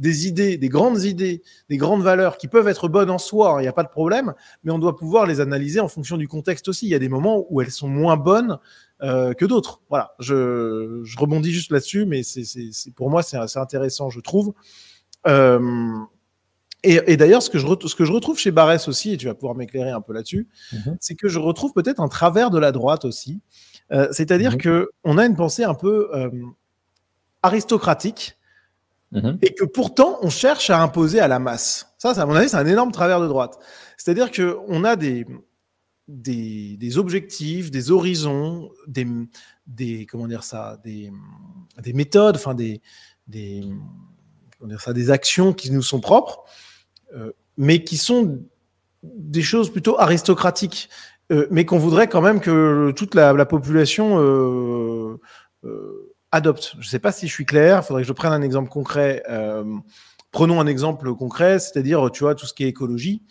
des idées, des grandes idées, des grandes valeurs qui peuvent être bonnes en soi, il n'y a pas de problème, mais on doit pouvoir les analyser en fonction du contexte aussi. Il y a des moments où elles sont moins bonnes euh, que d'autres. Voilà, je, je, rebondis juste là-dessus, mais c'est pour moi, c'est intéressant, je trouve. Euh, et, et d'ailleurs, ce, que je ce que je retrouve chez Barès aussi, et tu vas pouvoir m'éclairer un peu là-dessus, mm-hmm. c'est que je retrouve peut-être un travers de la droite aussi. Euh, C'est-à-dire mm -hmm. que on a une pensée un peu euh, aristocratique Mhm. Et que pourtant, on cherche à imposer à la masse. Ça, à mon avis, c'est un énorme travers de droite. C'est-à-dire qu'on a des, des, objectifs, des horizons, des, des comment dire ça, des, des méthodes, enfin des, des, dire ça, des actions qui nous sont propres, mais qui sont des choses plutôt aristocratiques, euh, mais qu'on voudrait quand même que toute la, population euh, adopte. Je ne sais pas si je suis clair, il faudrait que je prenne un exemple concret. prenons un exemple concret, c'est-à-dire, tu vois, tout ce qui est écologie.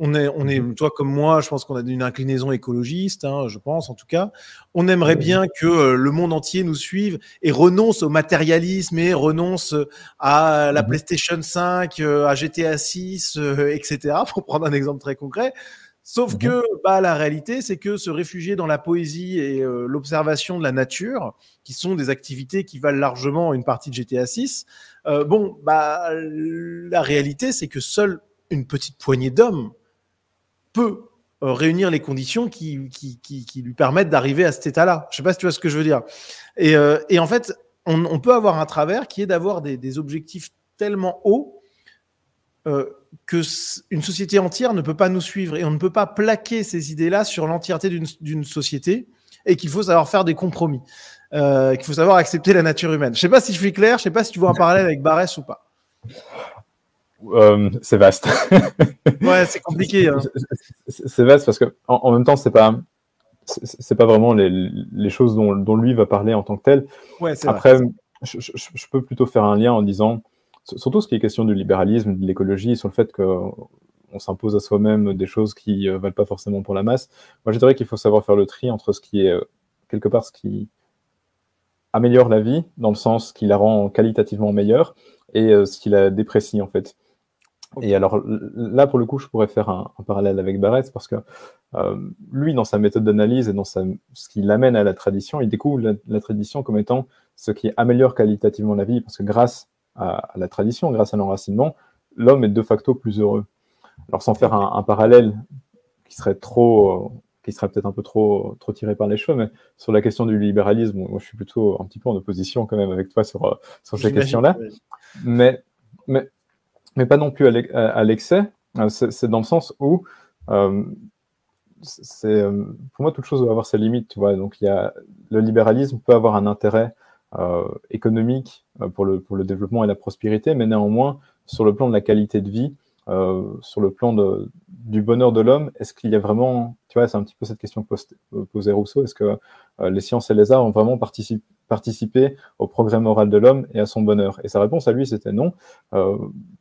On est, on est, mhm. toi comme moi, je pense qu'on a une inclinaison écologiste, hein, je pense en tout cas. On aimerait bien que euh, le monde entier nous suive et renonce au matérialisme et renonce à la mhm. PlayStation 5, euh, à GTA 6, etc. Pour prendre un exemple très concret. Sauf mhm. que bah, la réalité, c'est que se réfugier dans la poésie et euh, l'observation de la nature, qui sont des activités qui valent largement une partie de GTA 6, bon, bah, la réalité, c'est que seule une petite poignée d'hommes peut euh, réunir les conditions qui, qui, lui permettent d'arriver à cet état-là. Je ne sais pas si tu vois ce que je veux dire. Et, euh, en fait, on, peut avoir un travers qui est d'avoir des, objectifs tellement hauts euh, que une société entière ne peut pas nous suivre et on ne peut pas plaquer ces idées-là sur l'entièreté d'une société et qu'il faut savoir faire des compromis, qu'il faut savoir accepter la nature humaine. Je ne sais pas si je suis clair, je ne sais pas si tu vois un parallèle avec Barès ou pas. Euh, c'est vaste. ouais, c'est compliqué. Hein. C'est vaste parce que en, même temps, c'est pas c'est pas vraiment les, les choses dont, dont, lui va parler en tant que tel. Ouais, Après, je, je, je, peux plutôt faire un lien en disant, surtout ce qui est question du libéralisme, de l'écologie, sur le fait qu'on s'impose à soi-même des choses qui euh, valent pas forcément pour la masse. Moi, je dirais qu'il faut savoir faire le tri entre ce qui est euh, quelque part ce qui améliore la vie, dans le sens qui la rend qualitativement meilleure, et ce qui la déprécie en fait. Et alors là, pour le coup, je pourrais faire un, parallèle avec Barrett parce que euh, lui, dans sa méthode d'analyse et dans sa, ce qui l'amène à la tradition, il découvre la, tradition comme étant ce qui améliore qualitativement la vie parce que grâce à, la tradition, grâce à l'enracinement, l'homme est de facto plus heureux. Alors sans faire un, parallèle qui serait trop, qui serait peut-être un peu trop, trop tiré par les cheveux, mais sur la question du libéralisme, moi je suis plutôt un petit peu en opposition quand même avec toi sur, sur ces questions-là. Mais, mais mais pas non plus à l'excès. Euh, c'est dans le sens où, euh, euh, pour moi, toute chose doit avoir ses limites. Tu vois Donc, il y a, le libéralisme peut avoir un intérêt économique pour, le, pour le développement et la prospérité, mais néanmoins, sur le plan de la qualité de vie, sur le plan de, du bonheur de l'homme, est-ce qu'il y a vraiment, tu vois, c'est un petit peu cette question que posait Rousseau, est-ce que les sciences et les arts ont vraiment participé, participé au progrès moral de l'homme et à son bonheur. Et sa réponse à lui, c'était non.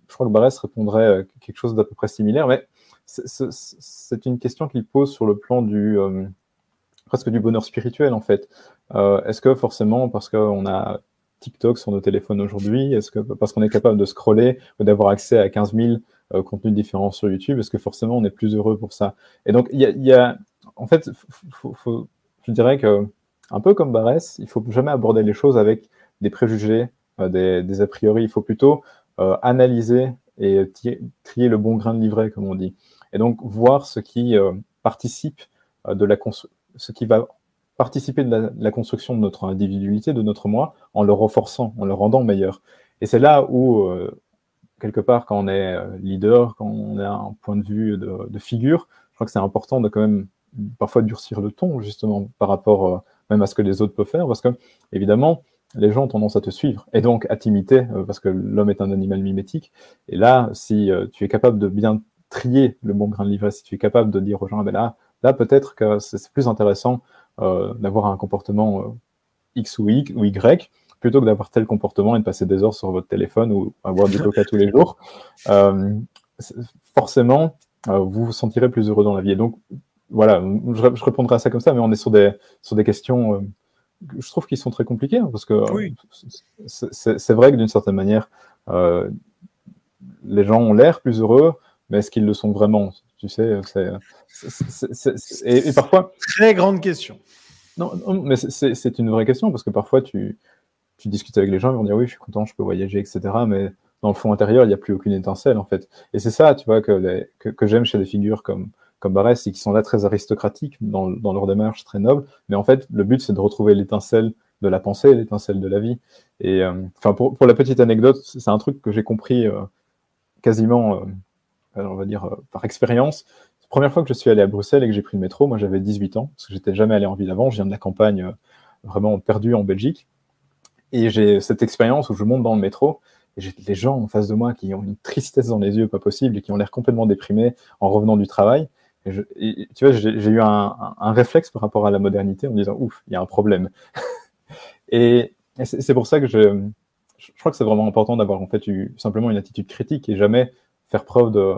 Je crois que Barès répondrait euh, quelque chose d'à peu près similaire, mais c'est une question qu'il pose sur le plan du euh, presque du bonheur spirituel en fait. Euh, est-ce que forcément parce qu'on a TikTok sur nos téléphones aujourd'hui, est-ce que parce qu'on est capable de scroller ou d'avoir accès à 15 000 contenus différents sur YouTube, est-ce que forcément on est plus heureux pour ça? Et donc il y a, en fait, je dirais que un peu comme Barès, il faut jamais aborder les choses avec des préjugés, des, des a priori. Il faut plutôt euh, analyser et trier le bon grain de livret, comme on dit. Et donc voir ce qui euh, participe euh, de la ce qui va participer de la, construction de notre individualité, de notre moi, en le renforçant, en le rendant meilleur. Et c'est là où, quelque part, quand on est leader, quand on a un point de vue de, de figure, je crois que c'est important de quand même parfois durcir le ton, justement, par rapport même à ce que les autres peuvent faire, parce que, évidemment, les gens ont tendance à te suivre et donc à t'imiter euh, parce que l'homme est un animal mimétique. Et là, si euh, tu es capable de bien trier le bon grain de livret, si tu es capable de dire aux gens, ah ben là, là peut-être que c'est plus intéressant euh, d'avoir un comportement X ou Y, ou y plutôt que d'avoir tel comportement et de passer des heures sur votre téléphone ou avoir du coca tous les jours. forcément, vous vous sentirez plus heureux dans la vie. Et donc, voilà, je, je, répondrai à ça comme ça, mais on est sur des, sur des questions je trouve qu'ils sont très compliqués hein, parce que c'est vrai que d'une certaine manière, euh, les gens ont l'air plus heureux, mais est-ce qu'ils le sont vraiment? Tu sais, c'est et, parfois très grande question. Non, mais c'est une vraie question parce que parfois tu, tu discutes avec les gens, ils vont dire oui, je suis content, je peux voyager, etc. Mais dans le fond intérieur, il n'y a plus aucune étincelle en fait. Et c'est ça, tu vois, que, que, que j'aime chez des figures comme comme Barès et qui sont là très aristocratiques dans, leur démarche, très noble. Mais en fait, le but, c'est de retrouver l'étincelle de la pensée, l'étincelle de la vie. Et enfin, pour, la petite anecdote, c'est un truc que j'ai compris quasiment, on va dire, par expérience. La première fois que je suis allé à Bruxelles et que j'ai pris le métro, moi j'avais 18 ans, parce que j'étais jamais allé en ville avant, je viens de la campagne vraiment perdue en Belgique. Et j'ai cette expérience où je monte dans le métro et j'ai les gens en face de moi qui ont une tristesse dans les yeux pas possible et qui ont l'air complètement déprimés en revenant du travail. Et tu vois, j'ai eu un, réflexe par rapport à la modernité en disant ouf, il y a un problème. et, c'est pour ça que je, je crois que c'est vraiment important d'avoir en fait simplement une attitude critique et jamais faire preuve de,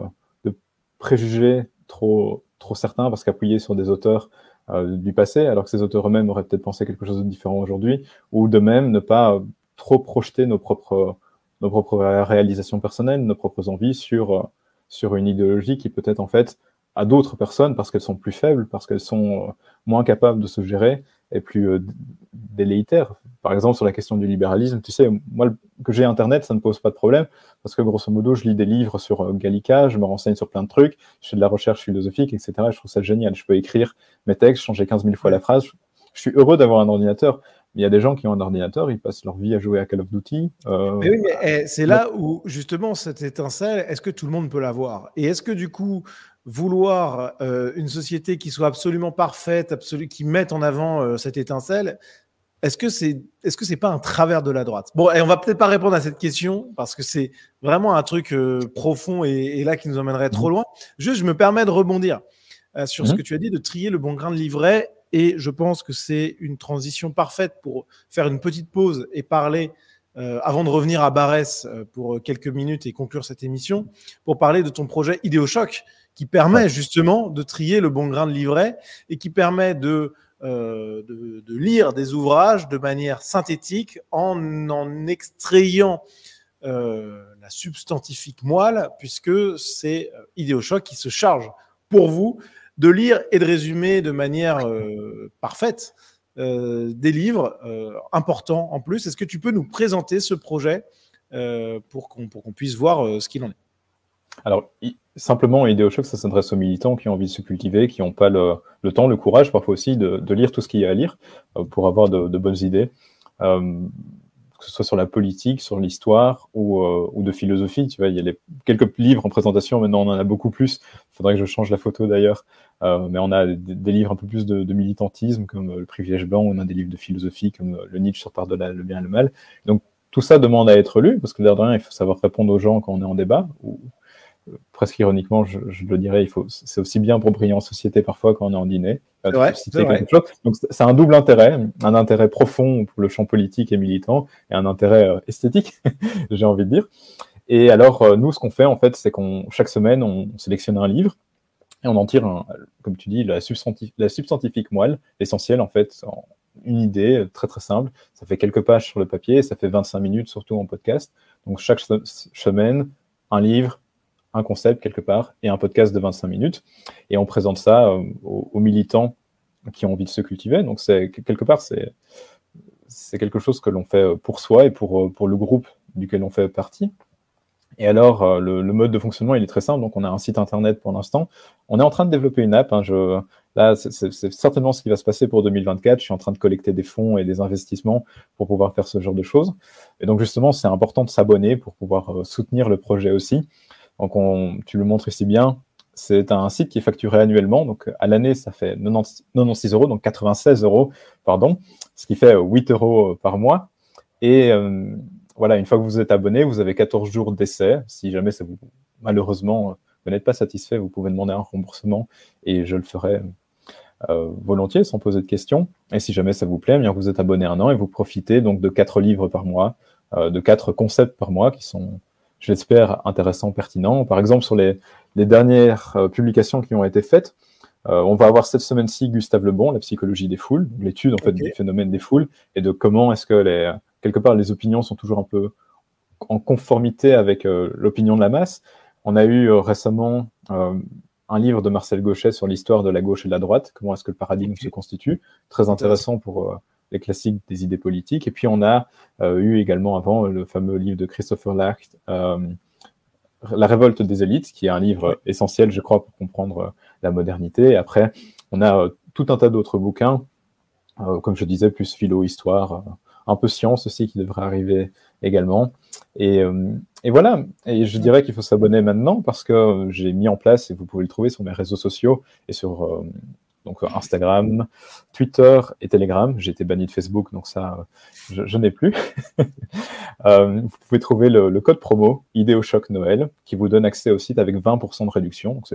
préjugés trop trop certains parce qu'appuyer sur des auteurs euh, du passé, alors que ces auteurs eux-mêmes auraient peut-être pensé quelque chose de différent aujourd'hui, ou de même ne pas trop projeter nos propres, nos propres réalisations personnelles, nos propres envies sur, sur une idéologie qui peut-être en fait à d'autres personnes parce qu'elles sont plus faibles, parce qu'elles sont euh, moins capables de se gérer et plus délétères par exemple, sur la question du libéralisme, tu sais, moi, que j'ai Internet, ça ne pose pas de problème, parce que grosso modo, je lis des livres sur euh, Gallica, je me renseigne sur plein de trucs, je fais de la recherche philosophique, etc. je trouve ça génial. Je peux écrire mes textes, changer 15 000 fois la phrase. Je suis heureux d'avoir un ordinateur. Mais il y a des gens qui ont un ordinateur, ils passent leur vie à jouer à Call of Duty. Euh, mais oui, mais eh, c'est là où, justement, cette étincelle, est-ce que tout le monde peut l'avoir? Et est-ce que, du coup, vouloir euh, une société qui soit absolument parfaite, qui mette en avant cette étincelle, est-ce que c'est est-ce que c'est pas un travers de la droite? Bon, et on va peut-être pas répondre à cette question parce que c'est vraiment un truc euh, profond et, là qui nous emmènerait trop mmh. loin. Juste, je me permets de rebondir euh, sur ce mmh. que tu as dit de trier le bon grain de livret et je pense que c'est une transition parfaite pour faire une petite pause et parler euh, avant de revenir à Barès pour quelques minutes et conclure cette émission pour parler de ton projet Idéochoc qui permet justement de trier le bon grain de livret et qui permet de euh, de, lire des ouvrages de manière synthétique en en extrayant euh, la substantifique moelle, puisque c'est euh, Idéochoc qui se charge pour vous de lire et de résumer de manière parfaite des livres importants en plus. Est-ce que tu peux nous présenter ce projet pour qu'on puisse voir ce qu'il en est? Alors, simplement, Idéochoc, ça s'adresse aux militants qui ont envie de se cultiver, qui n'ont pas le, temps, le courage, parfois aussi, de, lire tout ce qu'il y a à lire euh, pour avoir de, bonnes idées, euh, que ce soit sur la politique, sur l'histoire ou, euh, de philosophie. Tu vois, il y a quelques livres en présentation, maintenant on en a beaucoup plus. Il faudrait que je change la photo d'ailleurs. mais on a des, livres un peu plus de, militantisme, comme Le privilège blanc, on a des livres de philosophie, comme Le Nietzsche sur le bien et le mal. Donc, tout ça demande à être lu, parce que l'air il faut savoir répondre aux gens quand on est en débat, ou, presque ironiquement, je, le dirais, il faut, c'est aussi bien pour briller en société parfois quand on est en dîner. Ouais, Donc c'est un double intérêt, un intérêt profond pour le champ politique et militant, et un intérêt euh, esthétique, j'ai envie de dire. Et alors euh, nous, ce qu'on fait en fait, c'est qu'on chaque semaine, on sélectionne un livre et on en tire, un, comme tu dis, la, substantif, la substantifique moelle, l'essentiel en fait, une idée euh, très très simple. Ça fait quelques pages sur le papier, ça fait 25 minutes surtout en podcast. Donc chaque semaine, un livre, un concept quelque part et un podcast de 25 minutes. Et on présente ça euh, aux, militants qui ont envie de se cultiver. Donc, c'est quelque part, c'est c'est quelque chose que l'on fait euh, pour soi et pour, euh, pour le groupe duquel on fait partie. Et alors, le, mode de fonctionnement, il est très simple. Donc, on a un site internet pour l'instant. On est en train de développer une app. Hein. Je, là, c'est certainement ce qui va se passer pour 2024. Je suis en train de collecter des fonds et des investissements pour pouvoir faire ce genre de choses. Et donc, justement, c'est important de s'abonner pour pouvoir soutenir le projet aussi. Donc, tu le montres ici bien. C'est un site qui est facturé annuellement. Donc, à l'année, ça fait 96 euros, donc 96 euros, pardon, ce qui fait 8 euros par mois. Et euh, voilà, une fois que vous êtes abonné, vous avez 14 jours d'essai. Si jamais ça vous, malheureusement, vous n'êtes pas satisfait, vous pouvez demander un remboursement et je le ferai euh, volontiers sans poser de questions. Et si jamais ça vous plaît, eh vous êtes abonné un an et vous profitez donc de quatre livres par mois, euh, de quatre concepts par mois qui sont je l'espère, intéressant, pertinent. Par exemple, sur les, dernières euh, publications qui ont été faites, euh, on va avoir cette semaine-ci Gustave Lebon, la psychologie des foules, l'étude en fait du phénomène des foules et de comment est-ce que les, quelque part les opinions sont toujours un peu en conformité avec euh, l'opinion de la masse. On a eu récemment un livre de Marcel Gauchet sur l'histoire de la gauche et de la droite, comment est-ce que le paradigme se constitue, très intéressant pour les classiques des idées politiques. Et puis on a euh, eu également avant le fameux livre de Christopher Lacht, euh, La révolte des élites, qui est un livre essentiel, je crois, pour comprendre euh, la modernité. Et après, on a tout un tas d'autres bouquins comme je disais, plus philo, histoire, un peu science aussi qui devrait arriver également. Et, et voilà, et je dirais qu'il faut s'abonner maintenant parce que j'ai mis en place, et vous pouvez le trouver sur mes réseaux sociaux et sur donc Instagram, Twitter et Telegram. J'ai été banni de Facebook, donc ça, je, n'ai plus. Euh, vous pouvez trouver le, code promo Idéochoc Noël qui vous donne accès au site avec 20% de réduction. Donc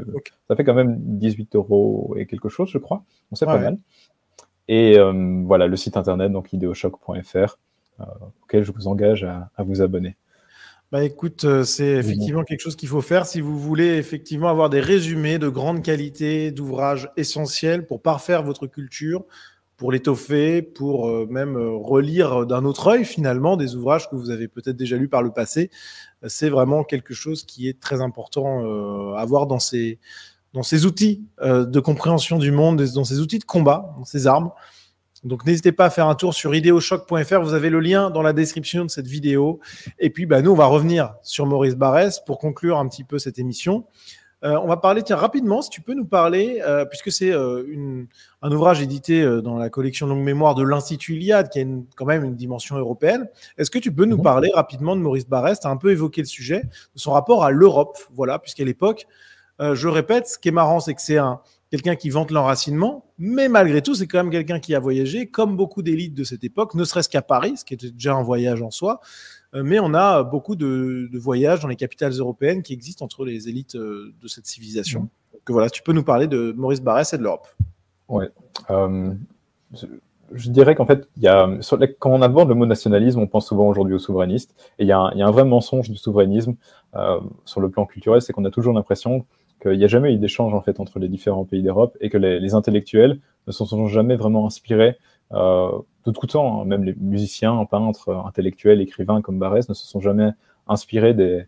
Ça fait quand même 18 euros et quelque chose, je crois. Donc c'est pas mal. Et euh, voilà, le site internet, donc idéochoc.fr, euh, auquel je vous engage à vous abonner. Bah écoute, euh, c'est effectivement quelque chose qu'il faut faire si vous voulez effectivement avoir des résumés de grande qualité d'ouvrages essentiels pour parfaire votre culture, pour l'étoffer, pour euh, même euh, relire d'un autre œil finalement des ouvrages que vous avez peut-être déjà lus par le passé. C'est vraiment quelque chose qui est très important à avoir dans ces, dans ces outils de compréhension du monde, dans ces outils de combat, dans ces armes. Donc n'hésitez pas à faire un tour sur ideochoc.fr. Vous avez le lien dans la description de cette vidéo. Et puis bah, nous, on va revenir sur Maurice Barrès pour conclure un petit peu cette émission. Euh, on va parler, tiens, rapidement, si tu peux nous parler, euh, puisque c'est euh, un ouvrage édité dans la collection Longue Mémoire de l'Institut Iliade, qui a quand même une dimension européenne. Est-ce que tu peux nous mhm. parler rapidement de Maurice Barrès Tu as un peu évoqué le sujet, de son rapport à l'Europe, voilà, puisqu'à l'époque, je répète, ce qui est marrant, c'est que c'est un, quelqu'un qui vante l'enracinement, mais malgré tout, c'est quand même quelqu'un qui a voyagé, comme beaucoup d'élites de cette époque, ne serait-ce qu'à Paris, ce qui était déjà un voyage en soi. Euh, mais on a beaucoup de, voyages dans les capitales européennes qui existent entre les élites euh, de cette civilisation. Mmh. Donc voilà, tu peux nous parler de Maurice Barrès et de l'Europe. Ouais. Euh, je dirais qu'en fait, y a, quand on aborde le mot nationalisme, on pense souvent aujourd'hui aux souverainistes. Et il y, a un vrai mensonge du souverainisme sur le plan culturel, c'est qu'on a toujours l'impression qu'il n'y a jamais eu d'échange en fait entre les différents pays d'Europe et que les, intellectuels ne se sont jamais vraiment inspirés euh, de tout temps. Hein. Même les musiciens, peintres, intellectuels, écrivains comme Barès ne se sont jamais inspirés des,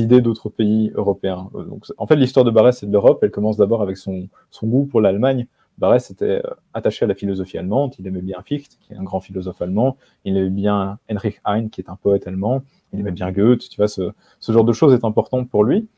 idées d'autres pays européens. Euh, donc, en fait, l'histoire de Barès et de l'Europe, elle commence d'abord avec son, goût pour l'Allemagne. Barès était euh, attaché à la philosophie allemande, il aimait bien Fichte, qui est un grand philosophe allemand, il aimait bien Heinrich Heine, qui est un poète allemand, il aimait bien Goethe, tu vois, ce, ce genre de choses est important pour lui.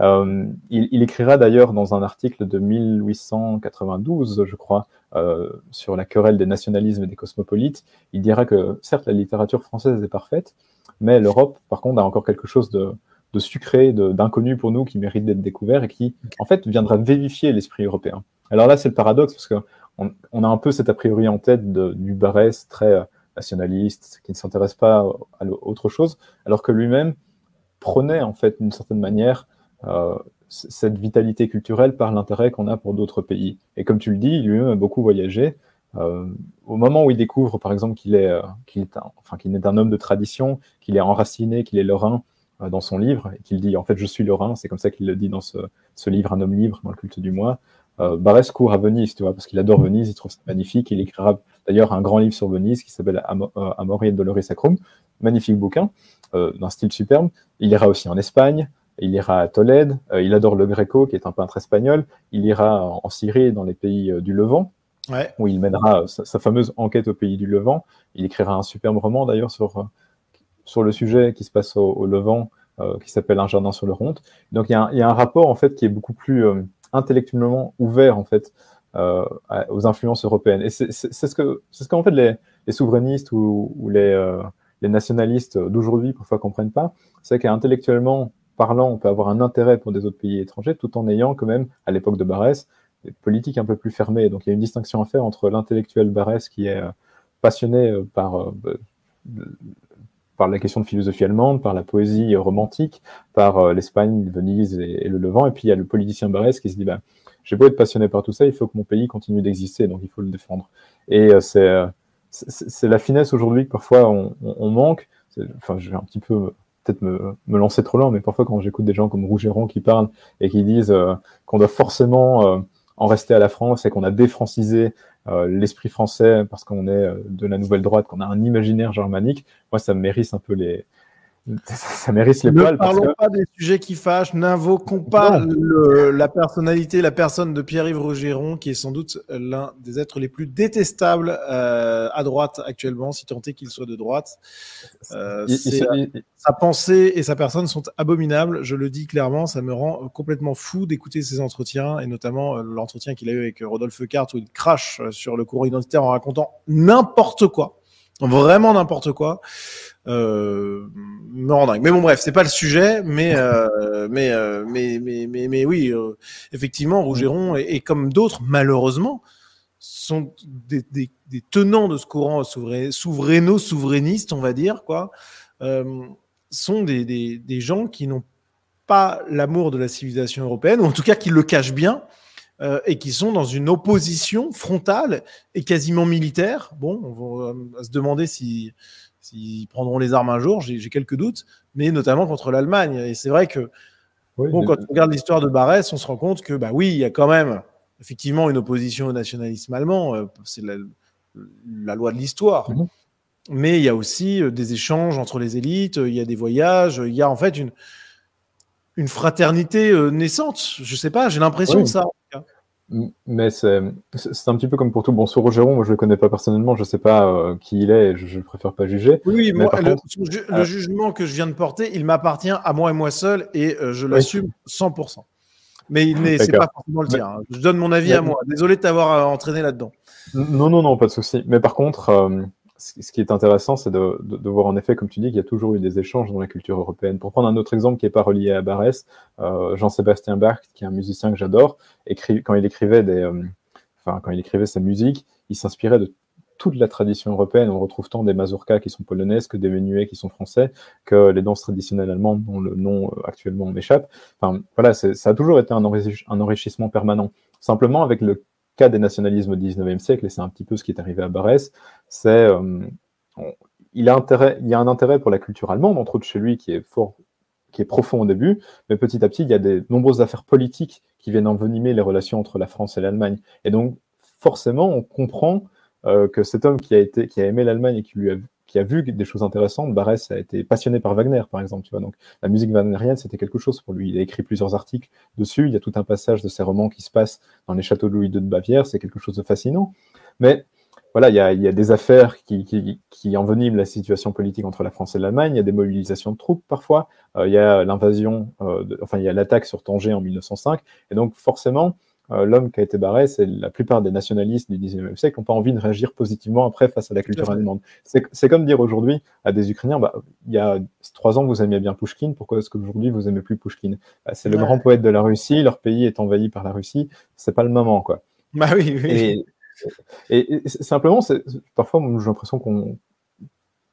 Euh, il, écrira d'ailleurs dans un article de 1892, je crois, euh, sur la querelle des nationalismes et des cosmopolites, il dira que certes la littérature française est parfaite, mais l'Europe, par contre, a encore quelque chose de, sucré, d'inconnu pour nous, qui mérite d'être découvert et qui, en fait, viendra vivifier l'esprit européen. Alors là, c'est le paradoxe, parce qu'on on a un peu cet a priori en tête du Barès très nationaliste, qui ne s'intéresse pas à autre chose, alors que lui-même prenait, en fait, d'une certaine manière, euh, cette vitalité culturelle par l'intérêt qu'on a pour d'autres pays. Et comme tu le dis, lui-même a beaucoup voyagé. Euh, au moment où il découvre, par exemple, qu'il est, euh, qu'il est, un, enfin, qu'il est un homme de tradition, qu'il est enraciné, qu'il est lorrain dans son livre, et qu'il dit en fait je suis lorrain, c'est comme ça qu'il le dit dans ce, livre Un homme libre dans le culte du. Euh, Barès court à Venise, tu vois, parce qu'il adore Venise, il trouve ça magnifique. Il écrira d'ailleurs un grand livre sur Venise qui s'appelle Amor et Doloris Sacrum, magnifique bouquin d'un style superbe. Il ira aussi en Espagne, il ira à Tolède, euh, il adore le Greco, qui est un peintre espagnol, il ira en Syrie, dans les pays euh, du Levant, où il mènera sa, fameuse enquête au pays du Levant. Il écrira un superbe roman d'ailleurs sur, euh, sur le sujet qui se passe au, Levant, qui s'appelle Un jardin sur le Ronde. Donc il y, a un, il y, a un rapport en fait qui est beaucoup plus intellectuellement ouvert en fait aux influences européennes. Et c'est ce que ce qu'en fait les, les souverainistes ou, ou les, les nationalistes d'aujourd'hui parfois comprennent pas, c'est qu'intellectuellement parlant, on peut avoir un intérêt pour des autres pays étrangers, tout en ayant quand même, à l'époque de Barès, des politiques un peu plus fermées. Donc il y a une distinction à faire entre l'intellectuel Barès qui est euh, passionné euh, par, euh, par la question de philosophie allemande, par la poésie romantique, par l'Espagne, Venise et, le Levant, et puis il y a le politicien Barès qui se dit, bah, j'ai beau être passionné par tout ça, il faut que mon pays continue d'exister, donc il faut le défendre. Et c'est la finesse aujourd'hui que parfois on, manque. Enfin, je un petit peu peut-être me, lancer trop loin, mais parfois quand j'écoute des gens comme Rougeron qui parlent et qui disent euh, qu'on doit forcément euh, en rester à la France et qu'on a défrancisé euh, l'esprit français parce qu'on est de la nouvelle droite, qu'on a un imaginaire germanique, moi ça me mérite un peu les, ça mérite les ne poils. Ne parlons pas des sujets qui fâchent, n'invoquons pas le, la personnalité, la personne de Pierre-Yves Rougeron, qui est sans doute l'un des êtres les plus détestables euh, à droite actuellement, si tant est qu'il soit de droite. Euh, il, il, sa pensée et sa personne sont abominables, je le dis clairement, ça me rend complètement fou d'écouter ces entretiens, et notamment euh, l'entretien qu'il a eu avec Rodolphe Cart, où il crache sur le courant identitaire en racontant n'importe quoi vraiment n'importe quoi euh, me rend dingue. Mais bon, bref, c'est pas le sujet, mais euh, mais, euh, mais, mais, mais mais oui, euh, effectivement, Rougeron et, et comme d'autres, malheureusement, sont des, des, des, tenants de ce courant souveraino-souverainiste, on va dire, quoi, euh, sont des, des, des gens qui n'ont pas l'amour de la civilisation européenne, ou en tout cas qui le cachent bien, euh, et qui sont dans une opposition frontale et quasiment militaire. Bon, on va, va se demander si s'ils prendront les armes un jour, j'ai quelques doutes, mais notamment contre l'Allemagne. Et c'est vrai que oui, bon, mais... quand on regarde l'histoire de Barès, on se rend compte que bah oui, il y a quand même effectivement une opposition au nationalisme allemand. Euh, c'est la, la, loi de l'histoire. Mhm. Mmh. Mais il y a aussi euh, des échanges entre les élites, il y a des voyages, il y a en fait une, une fraternité euh, naissante. Je sais pas, j'ai l'impression Oui. de ça. Mais c'est un petit peu comme pour tout. Bon, sur Rogeron, moi je le connais pas personnellement, je sais pas euh, qui il est, et je, je préfère pas juger. Oui, moi, le, contre, euh, jugement que je viens de porter, il m'appartient à moi et moi seul et euh, je l'assume 100%. Mais il n'est- c'est pas forcément le tien. hein. Je donne mon avis Mais- à moi. Désolé de t'avoir entraîné là-dedans. Non, non, non, pas de souci. Mais par contre, ce qui est intéressant, c'est de, voir en effet, comme tu dis, qu'il y a toujours eu des échanges dans la culture européenne. Pour prendre un autre exemple qui n'est pas relié à Barès, euh, Jean-Sébastien Bach, qui est un musicien que j'adore, quand il écrivait des, euh, quand il écrivait sa musique, il s'inspirait de toute la tradition européenne. On retrouve tant des mazurkas qui sont polonaises que des menuets qui sont français, que les danses traditionnelles allemandes dont le nom euh, actuellement m'échappe. Enfin, voilà, ça a toujours été un enrichissement permanent. Simplement, avec le cas des nationalismes du 19e siècle, et c'est un petit peu ce qui est arrivé à Barès, c'est euh, il, a a un intérêt pour la culture allemande, entre autres chez lui, qui est fort, qui est profond au début, mais petit à petit, il y a des nombreuses affaires politiques qui viennent envenimer les relations entre la France et l'Allemagne. Et donc, forcément, on comprend euh, que cet homme qui a été, qui a aimé l'Allemagne et qui lui a, qui a vu des choses intéressantes, Barès a été passionné par Wagner, par exemple. Tu vois, donc la musique wagnérienne, c'était quelque chose pour lui. Il a écrit plusieurs articles dessus. Il y a tout un passage de ses romans qui se passe dans les châteaux de Louis II de Bavière. C'est quelque chose de fascinant. Mais voilà, il y a, des affaires qui, enveniment la situation politique entre la France et l'Allemagne. Il y a des mobilisations de troupes parfois. Euh, il y a l'invasion, euh, enfin, il y a l'attaque sur Tanger en 1905. Et donc, forcément, euh, l'homme qui a été barré, c'est la plupart des nationalistes du 19e siècle n'ont pas envie de réagir positivement après face à la culture allemande. C'est comme dire aujourd'hui à des Ukrainiens, bah, il y a trois ans, vous aimiez bien Pushkin, pourquoi est-ce qu'aujourd'hui, vous aimez plus Pushkin Bah, C'est le Ouais. grand poète de la Russie, leur pays est envahi par la Russie, c'est pas le moment, quoi. Bah oui, oui. Et, et, et simplement, parfois, j'ai l'impression qu'on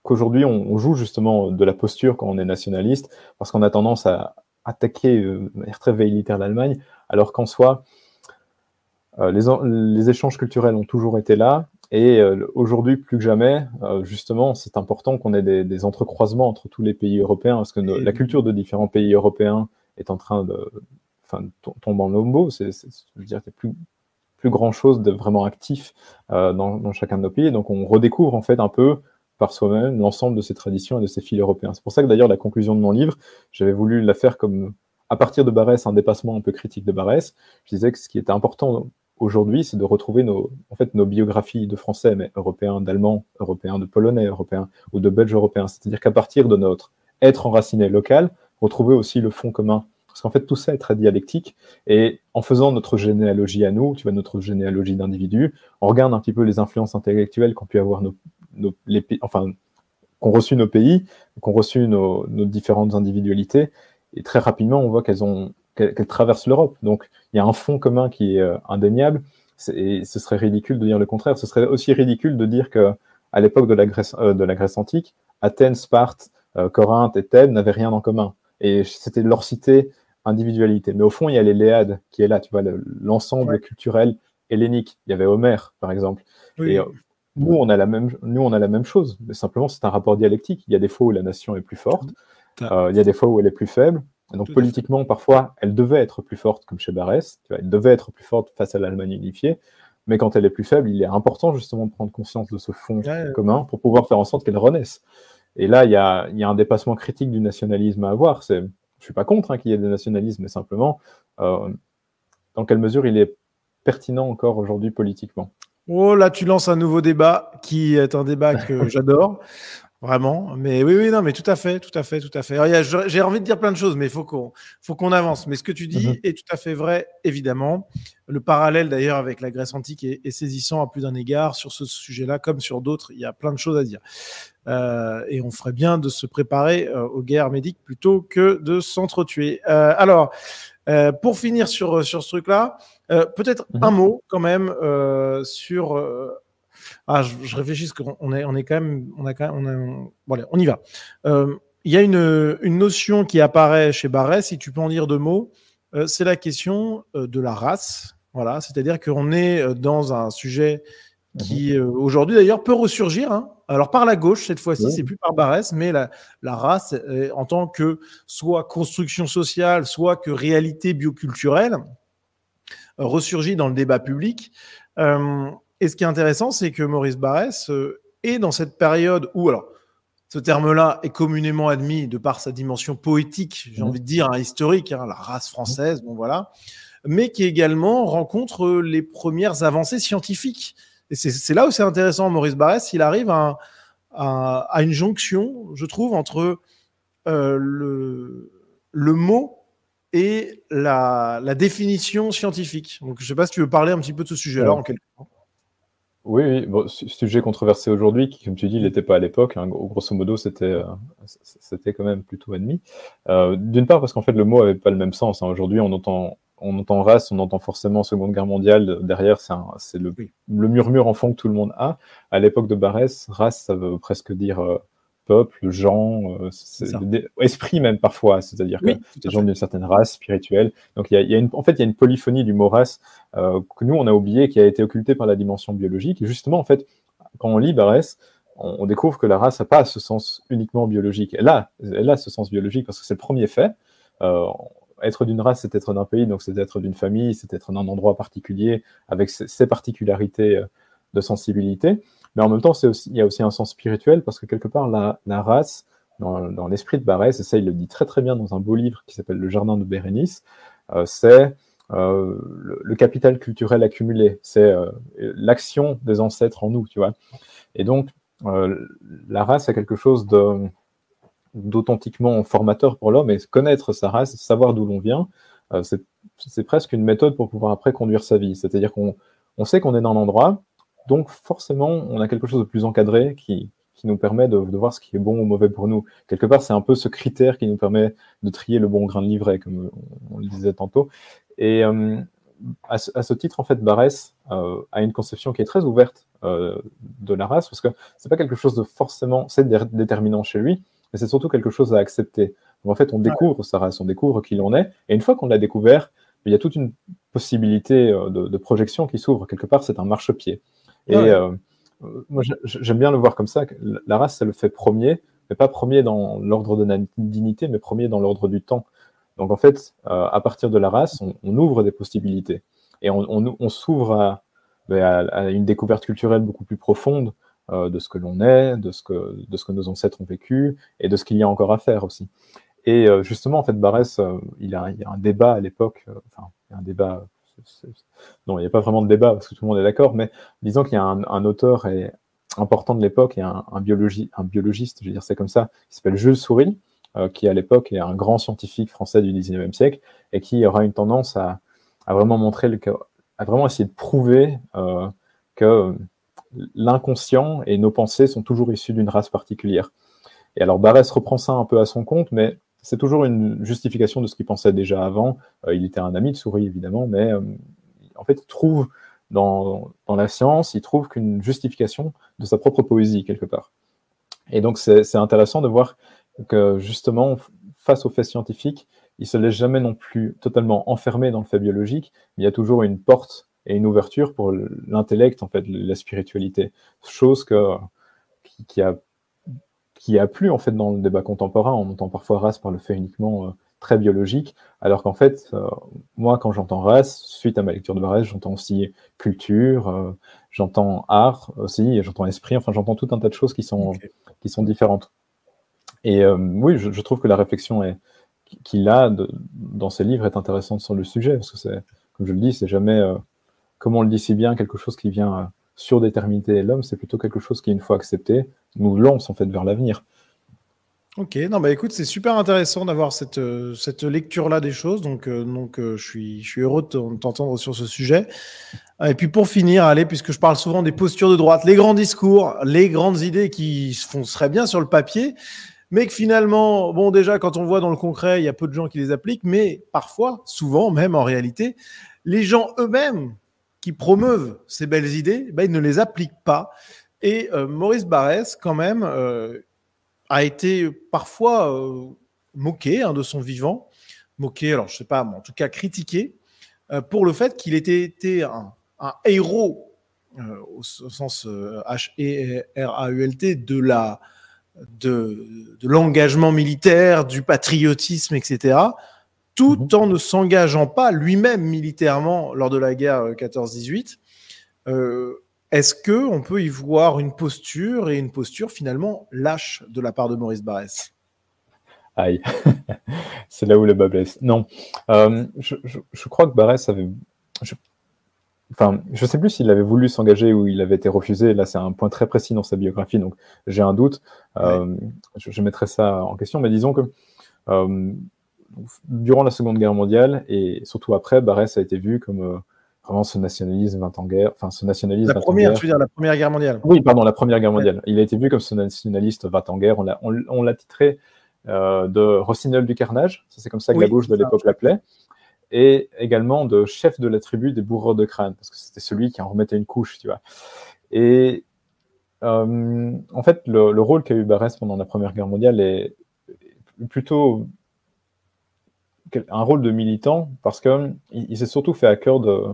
qu'aujourd'hui, on, on joue justement de la posture quand on est nationaliste, parce qu'on a tendance à attaquer euh, de manière très véhilitaire l'Allemagne, alors qu'en soi, les, en- les échanges culturels ont toujours été là, et euh, aujourd'hui, plus que jamais, euh, justement, c'est important qu'on ait des, des entrecroisements entre tous les pays européens, parce que nos- la culture de différents pays européens est en train de, enfin, tomber en lambeaux. C'est, c'est- je veux dire, plus, plus grand chose de vraiment actif euh, dans, dans chacun de nos pays. Donc, on redécouvre en fait un peu par soi-même l'ensemble de ces traditions et de ces fils européens. C'est pour ça que d'ailleurs, la conclusion de mon livre, j'avais voulu la faire comme, à partir de Barès, un dépassement un peu critique de Barès. Je disais que ce qui était important aujourd'hui, c'est de retrouver nos, en fait, nos biographies de français, mais européens, d'allemands, européens, de polonais, européens ou de belges européens. C'est-à-dire qu'à partir de notre être enraciné local, retrouver aussi le fond commun. Parce qu'en fait, tout ça est très dialectique. Et en faisant notre généalogie à nous, tu vois, notre généalogie d'individus, on regarde un petit peu les influences intellectuelles qu'ont pu avoir nos, nos enfin, qu'ont reçu nos pays, qu'ont reçu nos différentes individualités. Et très rapidement, on voit qu'elles ont, qu'elles traversent l'Europe. Donc, il y a un fond commun qui est euh, indéniable. Et ce serait ridicule de dire le contraire. Ce serait aussi ridicule de dire que à l'époque de la Grèce, euh, de la Grèce antique, Athènes, Sparte, euh, Corinthe et Thèbes n'avaient rien en commun. Et c'était leur cité individualité. Mais au fond, il y a l'Éléade qui est là, tu vois, le- l'ensemble Ouais. culturel hellénique. Il y avait Homère, par exemple. Oui. Et euh, nous, on a la même, nous, on a la même chose. Mais simplement, c'est un rapport dialectique. Il y a des fois où la nation est plus forte. Il y a des fois où elle est plus faible. Et donc, politiquement, parfois, elle devait être plus forte, comme chez Barès. Elle devait être plus forte face à l'Allemagne unifiée. Mais quand elle est plus faible, il est important justement de prendre conscience de ce fond Ouais, commun pour pouvoir faire en sorte qu'elle renaisse. Et là, il y a, y a, un dépassement critique du nationalisme à avoir. Je ne suis pas contre hein, qu'il y ait des nationalismes, mais simplement, euh, dans quelle mesure il est pertinent encore aujourd'hui politiquement? Oh là, tu lances un nouveau débat qui est un débat que j'adore. Vraiment, mais oui, oui, non, mais tout à fait, tout à fait, tout à fait. J'ai envie de dire plein de choses, mais il faut qu'on avance. Mais ce que tu dis mhm. est tout à fait vrai, évidemment. Le parallèle d'ailleurs avec la Grèce antique est, saisissant à plus d'un égard sur ce sujet-là, comme sur d'autres. Il y a plein de choses à dire. Euh, et on ferait bien de se préparer euh, aux guerres médiques plutôt que de s'entretuer. Euh, alors, euh, pour finir sur, sur ce truc-là, peut-être mhm. un mot quand même sur ah, je, réfléchis parce qu'on est, on est quand même, on a quand même, on, on y va. Euh, il y a une, une, notion qui apparaît chez Barrès, si tu peux en dire deux mots, euh, c'est la question euh, de la race. Voilà, c'est-à-dire qu'on est dans un sujet qui mhm. aujourd'hui d'ailleurs peut ressurgir. Hein. Alors par la gauche cette fois-ci, c'est plus par Barrès, mais la, la race en tant que soit construction sociale, soit que réalité bioculturelle ressurgit dans le débat public. Et ce qui est intéressant, c'est que Maurice Barrès euh, est dans cette période où, alors, ce terme-là est communément admis de par sa dimension poétique, j'ai mmh. envie de dire, hein, historique, hein, la race française, bon voilà, mais qui également rencontre les premières avancées scientifiques. Et c'est là où c'est intéressant, Maurice Barrès, il arrive à, à, une jonction, je trouve, entre euh, le, le mot et la, la, définition scientifique. Donc, je ne sais pas si tu veux parler un petit peu de ce sujet-là en quelque temps. Oui, oui. Bon, sujet controversé aujourd'hui, qui, comme tu dis, il n'était pas à l'époque. Hein. Grosso modo, c'était euh, c'était quand même plutôt ennemi. Euh, D'une part, parce qu'en fait, le mot avait pas le même sens. Hein. Aujourd'hui, on entend on entend race, on entend forcément Seconde Guerre mondiale. Derrière, c'est le, le murmure en fond que tout le monde a. À l'époque de Barès, race, ça veut presque dire euh, peuple, gens, euh, esprit même parfois, c'est-à-dire que des gens d'une certaine race spirituelle. Donc il y a, y a une, en fait, il y a une polyphonie du mot race euh, que nous on a oublié, qui a été occultée par la dimension biologique. Et justement, en fait, quand on lit Barès, on, découvre que la race n'a pas ce sens uniquement biologique. Elle a, elle a ce sens biologique parce que c'est le premier fait. Euh, être d'une race, c'est être d'un pays, donc c'est être d'une famille, c'est être d'un endroit particulier avec ses particularités euh, de sensibilité. Mais en même temps, il y a aussi un sens spirituel parce que quelque part, la, race, dans, l'esprit de Barès, et ça, il le dit très très bien dans un beau livre qui s'appelle Le Jardin de Bérénice, euh, c'est euh, le, capital culturel accumulé, c'est euh, l'action des ancêtres en nous, tu vois. Et donc, la race est quelque chose d'authentiquement formateur pour l'homme et connaître sa race, savoir d'où l'on vient, c'est presque une méthode pour pouvoir après conduire sa vie. C'est-à-dire qu'on on sait qu'on est dans un endroit, donc forcément, on a quelque chose de plus encadré qui, qui nous permet de, voir ce qui est bon ou mauvais pour nous. Quelque part, c'est un peu ce critère qui nous permet de trier le bon grain de livret, comme on, le disait tantôt. Et euh, à, ce, titre, en fait, Barès euh, a une conception qui est très ouverte euh, de la race, parce que c'est pas quelque chose de forcément, c'est déterminant chez lui, mais c'est surtout quelque chose à accepter. Donc, en fait, on découvre sa race, on découvre qui l'on est, et une fois qu'on l'a découvert, il y a toute une possibilité de, de projection qui s'ouvre. Quelque part, c'est un marchepied. Et euh, moi, j'aime bien le voir comme ça. La race, ça le fait premier, mais pas premier dans l'ordre de la dignité, mais premier dans l'ordre du temps. Donc en fait, euh, à partir de la race, on, ouvre des possibilités et on, on, s'ouvre ben, à, à, une découverte culturelle beaucoup plus profonde euh, de ce que l'on est, de ce que, de ce que nos ancêtres ont vécu et de ce qu'il y a encore à faire aussi. Et justement, en fait, Barès, il, a, il y a un débat à l'époque, enfin, un débat non, il n'y a pas vraiment de débat parce que tout le monde est d'accord, mais disons qu'il y a un, auteur important de l'époque et un, biologiste, je vais dire c'est comme ça, qui s'appelle Jules Souris, euh, qui à l'époque est un grand scientifique français du 19e siècle et qui aura une tendance à, vraiment montrer, à vraiment essayer de prouver euh, que l'inconscient et nos pensées sont toujours issus d'une race particulière. Et alors Barès reprend ça un peu à son compte, mais c'est toujours une justification de ce qu'il pensait déjà avant. Euh, il était un ami de Souris, évidemment, mais euh, en fait, il trouve dans, dans, la science, il trouve qu'une justification de sa propre poésie, quelque part. Et donc, c'est intéressant de voir que, justement, face aux faits scientifiques, il se laisse jamais non plus totalement enfermé dans le fait biologique, mais il y a toujours une porte et une ouverture pour l'intellect, en fait, la spiritualité. Chose que, qui, qui a qui a plu en fait dans le débat contemporain. On entend parfois race par le fait uniquement euh, très biologique, alors qu'en fait, euh, moi, quand j'entends race, suite à ma lecture de Barès, j'entends aussi culture, euh, j'entends art aussi, j'entends esprit, enfin, j'entends tout un tas de choses qui sont, qui sont différentes. Et oui, je, trouve que la réflexion qu'il a dans ses livres est intéressante sur le sujet, parce que c'est, comme je le dis, c'est jamais, comme on le dit si bien, quelque chose qui vient surdéterminer l'homme, c'est plutôt quelque chose qui, une fois accepté, nous lance en fait vers l'avenir. Ok, non, bah écoute, c'est super intéressant d'avoir cette, euh, cette lecture-là des choses. Donc, euh, donc euh, je, suis, je suis heureux de t'entendre sur ce sujet. Et puis pour finir, allez, puisque je parle souvent des postures de droite, les grands discours, les grandes idées qui se font très bien sur le papier, mais que finalement, bon, déjà, quand on voit dans le concret, il y a peu de gens qui les appliquent, mais parfois, souvent, même en réalité, les gens eux-mêmes qui promeuvent ces belles idées, ben, ils ne les appliquent pas. Et Maurice Barrès, quand même, a été parfois euh, moqué hein, de son vivant, moqué, alors je sais pas, mais en tout cas critiqué, euh, pour le fait qu'il était, été un, héros, euh, au, sens H-E-R-A-U-L-T, de la de, de l'engagement militaire, du patriotisme, etc., tout mhm. en ne s'engageant pas lui-même militairement lors de la guerre 14-18. Est-ce que on peut y voir une posture et une posture finalement lâche de la part de Maurice Barrès? Aïe, c'est là où le bas blesse. Non, euh, je, crois que Barrès avait. Je... Enfin, je sais plus s'il avait voulu s'engager ou il avait été refusé. Là, c'est un point très précis dans sa biographie, donc j'ai un doute. Euh, je, mettrai ça en question, mais disons que euh, durant la Seconde Guerre mondiale et surtout après, Barrès a été vu comme vraiment ce nationalisme 20 en guerre, enfin ce nationalisme. La première, tu veux dire la première guerre mondiale. Oui, pardon, la première guerre mondiale. Il a été vu comme ce nationaliste 20 en guerre. On l'a titré euh, de Rossignol du carnage, ça c'est comme ça que la gauche de l'époque l'appelait, et également de chef de la tribu des bourreurs de crâne, parce que c'était celui qui en remettait une couche, tu vois. Et euh, en fait, le, le rôle qu'a eu Barès pendant la première guerre mondiale est plutôt un rôle de militant parce qu'il il s'est surtout fait à cœur de,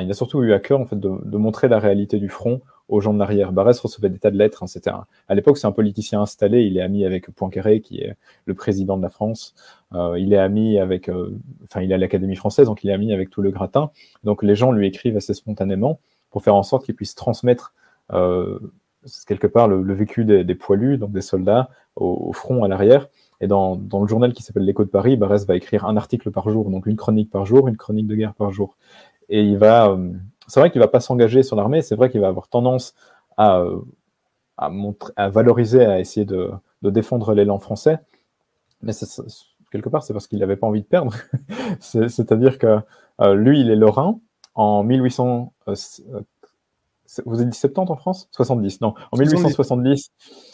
il a surtout eu à cœur en fait de, montrer la réalité du front aux gens de l'arrière. Barès recevait des tas de lettres. Hein, c'était à l'époque, c'est un politicien installé. Il est ami avec Poincaré, qui est le président de la France. Euh, il est ami avec, euh, enfin, il est à l'Académie française, donc il est ami avec tout le gratin. Donc les gens lui écrivent assez spontanément pour faire en sorte qu'il puisse transmettre euh, quelque part le, vécu des, poilus, donc des soldats, au, front, à l'arrière. Et dans, dans, le journal qui s'appelle L'Écho de Paris, Barès va écrire un article par jour, donc une chronique par jour, une chronique de guerre par jour. Et il va, euh, c'est vrai qu'il va pas s'engager sur l'armée, c'est vrai qu'il va avoir tendance à, euh, à, montrer, à valoriser, à essayer de, de défendre l'élan français. Mais quelque part, c'est parce qu'il n'avait pas envie de perdre. C'est-à-dire que euh, lui, il est lorrain. En 1800, vous avez dit 70 en France? 70, non. En 1870,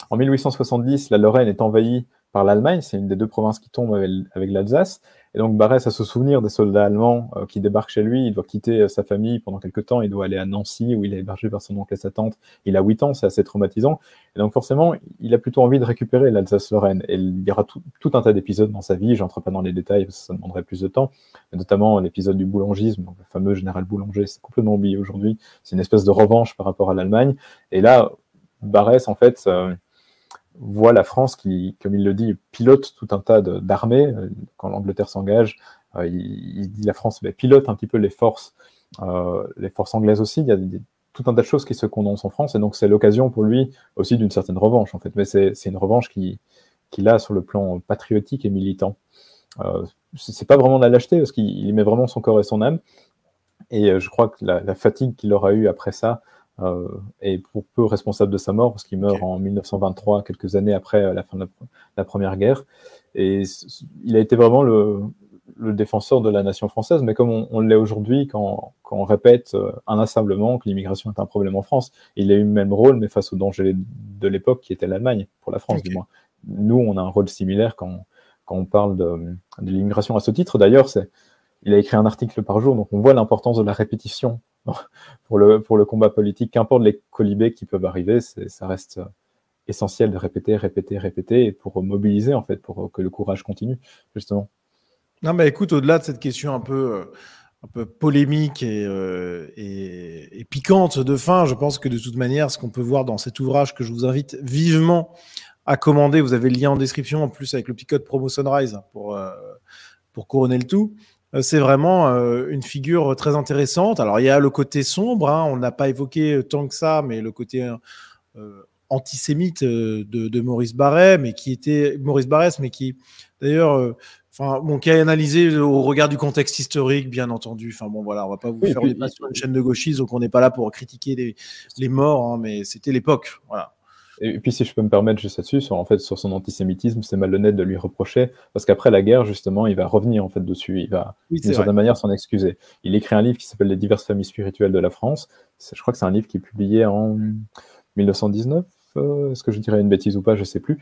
en 1870, la Lorraine est envahie par l'Allemagne. C'est une des deux provinces qui tombent avec, l'Alsace. Et donc Barès a se souvenir des soldats allemands euh, qui débarquent chez lui. Il doit quitter euh, sa famille pendant quelques temps. Il doit aller à Nancy où il est hébergé par son oncle et sa tante. Il a 8 ans, c'est assez traumatisant. Et donc forcément, il a plutôt envie de récupérer l'Alsace-Lorraine. Et il y aura tout, un tas d'épisodes dans sa vie. J'entre pas dans les détails parce que ça demanderait plus de temps. Notamment l'épisode du boulangisme, donc le fameux général Boulanger. C'est complètement oublié aujourd'hui. C'est une espèce de revanche par rapport à l'Allemagne. Et là, Barès, en fait, euh, voit la France qui, comme il le dit, pilote tout un tas d'armées. Euh, quand l'Angleterre s'engage, euh, il, dit la France mais pilote un petit peu les forces, euh, les forces anglaises aussi. Il y a tout un tas de choses qui se condensent en France, et donc c'est l'occasion pour lui aussi d'une certaine revanche en fait. Mais c'est une revanche qu'il qui a sur le plan patriotique et militant. Euh, c'est pas vraiment de la lâcheté parce qu'il met vraiment son corps et son âme. Et je crois que la, la fatigue qu'il aura eue après ça, et pour peu responsable de sa mort, parce qu'il meurt en 1923, quelques années après euh, la fin de la, Première Guerre. Et il a été vraiment le, le, défenseur de la nation française, mais comme on, l'est aujourd'hui, quand, quand, on répète euh, inlassablement que l'immigration est un problème en France, il a eu le même rôle, mais face au danger de l'époque qui était l'Allemagne, pour la France du moins. Nous, on a un rôle similaire quand, quand on parle de, de l'immigration à ce titre. D'ailleurs, il a écrit un article par jour, donc on voit l'importance de la répétition pour le, combat politique. Qu'importe les colibés qui peuvent arriver, ça reste euh, essentiel de répéter, répéter, répéter, pour mobiliser, en fait, pour que le courage continue, justement. Non, mais écoute, au-delà de cette question un peu, euh, polémique euh, et, et, piquante de fin, je pense que de toute manière, ce qu'on peut voir dans cet ouvrage que je vous invite vivement à commander, vous avez le lien en description, en plus avec le petit code promo Sunrise pour, pour couronner le tout. Euh, c'est vraiment euh, une figure très intéressante. Alors, il y a le côté sombre, hein, on n'a pas évoqué tant que ça, mais le côté antisémite de, Maurice Barret, mais qui était Maurice Barrès, mais qui d'ailleurs Enfin, bon, qui a analysé au regard du contexte historique, bien entendu. Enfin, bon, voilà, on va pas vous faire une chaîne de gauchistes, donc on n'est pas là pour critiquer les, les morts, hein, mais c'était l'époque. Voilà. Et puis, si je peux me permettre juste là-dessus, sur, en fait, sur son antisémitisme, c'est malhonnête de lui reprocher, parce qu'après la guerre, justement, il va revenir en fait dessus, il va d'une certaine manière s'en excuser. Il écrit un livre qui s'appelle Les diverses familles spirituelles de la France. Je crois que c'est un livre qui est publié en 1919. Euh, est-ce que je dirais une bêtise ou pas Je sais plus.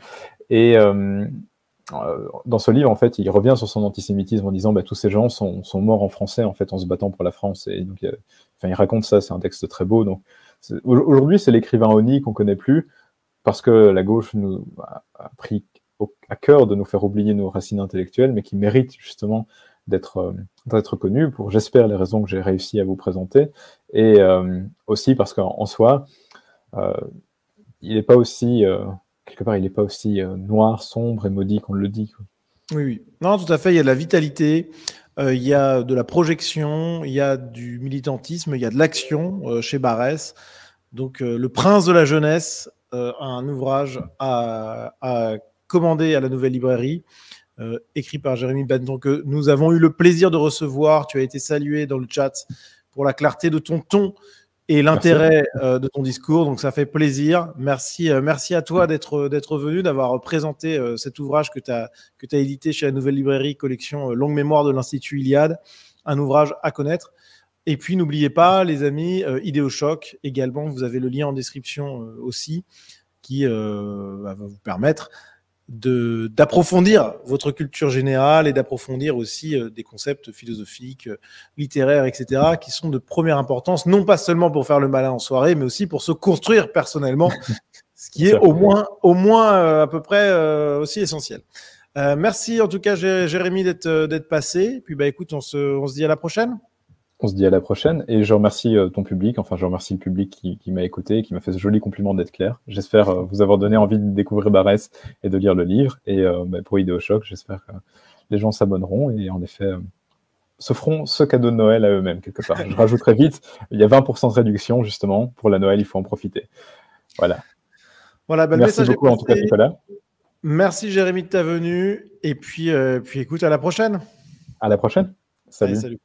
Et euh, euh, dans ce livre, en fait, il revient sur son antisémitisme en disant bah, tous ces gens sont, sont, morts en français en fait en se battant pour la France. Et donc, enfin, il raconte ça. C'est un texte très beau. Donc, aujourd'hui, c'est l'écrivain Oni qu'on connaît plus parce que la gauche nous a, pris à cœur de nous faire oublier nos racines intellectuelles, mais qui mérite justement d'être euh, d'être connu pour, j'espère, les raisons que j'ai réussi à vous présenter, et euh, aussi parce qu'en soi, euh, il n'est pas aussi quelque part, il n'est pas aussi noir, sombre et maudit qu'on le dit. Oui, oui. Non, tout à fait. Il y a de la vitalité, il y a de la projection, il y a du militantisme, il y a de l'action chez Barès. Donc, Le Prince de la jeunesse, un ouvrage à, commander à la nouvelle librairie. écrit par Jérémy Benton, que nous avons eu le plaisir de recevoir. Tu as été salué dans le chat pour la clarté de ton ton et l'intérêt euh, de ton discours. Donc ça fait plaisir. Merci, euh, merci à toi d'être d'être venu, d'avoir présenté euh, cet ouvrage que tu as que as édité chez la Nouvelle Librairie collection Longue Mémoire de l'Institut Iliade, un ouvrage à connaître. Et puis n'oubliez pas, les amis, Idéochoc également. Vous avez le lien en description aussi qui va vous permettre d'approfondir votre culture générale et d'approfondir aussi euh, des concepts philosophiques, euh, littéraires, etc., qui sont de première importance, non pas seulement pour faire le malin en soirée, mais aussi pour se construire personnellement, ce qui est au moins, au moins euh, à peu près aussi essentiel. merci en tout cas, Jérémy, d'être passé. Puis bah écoute, on se, on se dit à la prochaine. On se dit à la prochaine et je remercie euh, ton public, enfin je remercie le public qui, m'a écouté, qui m'a fait ce joli compliment d'être clair. J'espère euh, vous avoir donné envie de découvrir Barès et de lire le livre. Et euh, bah, pour Idéo Choc, j'espère que les gens s'abonneront et en effet se feront ce cadeau de Noël à eux-mêmes quelque part. Je rajouterai vite, il y a 20% de réduction justement pour la Noël, il faut en profiter. Voilà. Voilà, ben, Merci beaucoup en tout cas Nicolas. Merci Jérémy de ta venue et puis, puis écoute à la prochaine. À la prochaine. salut.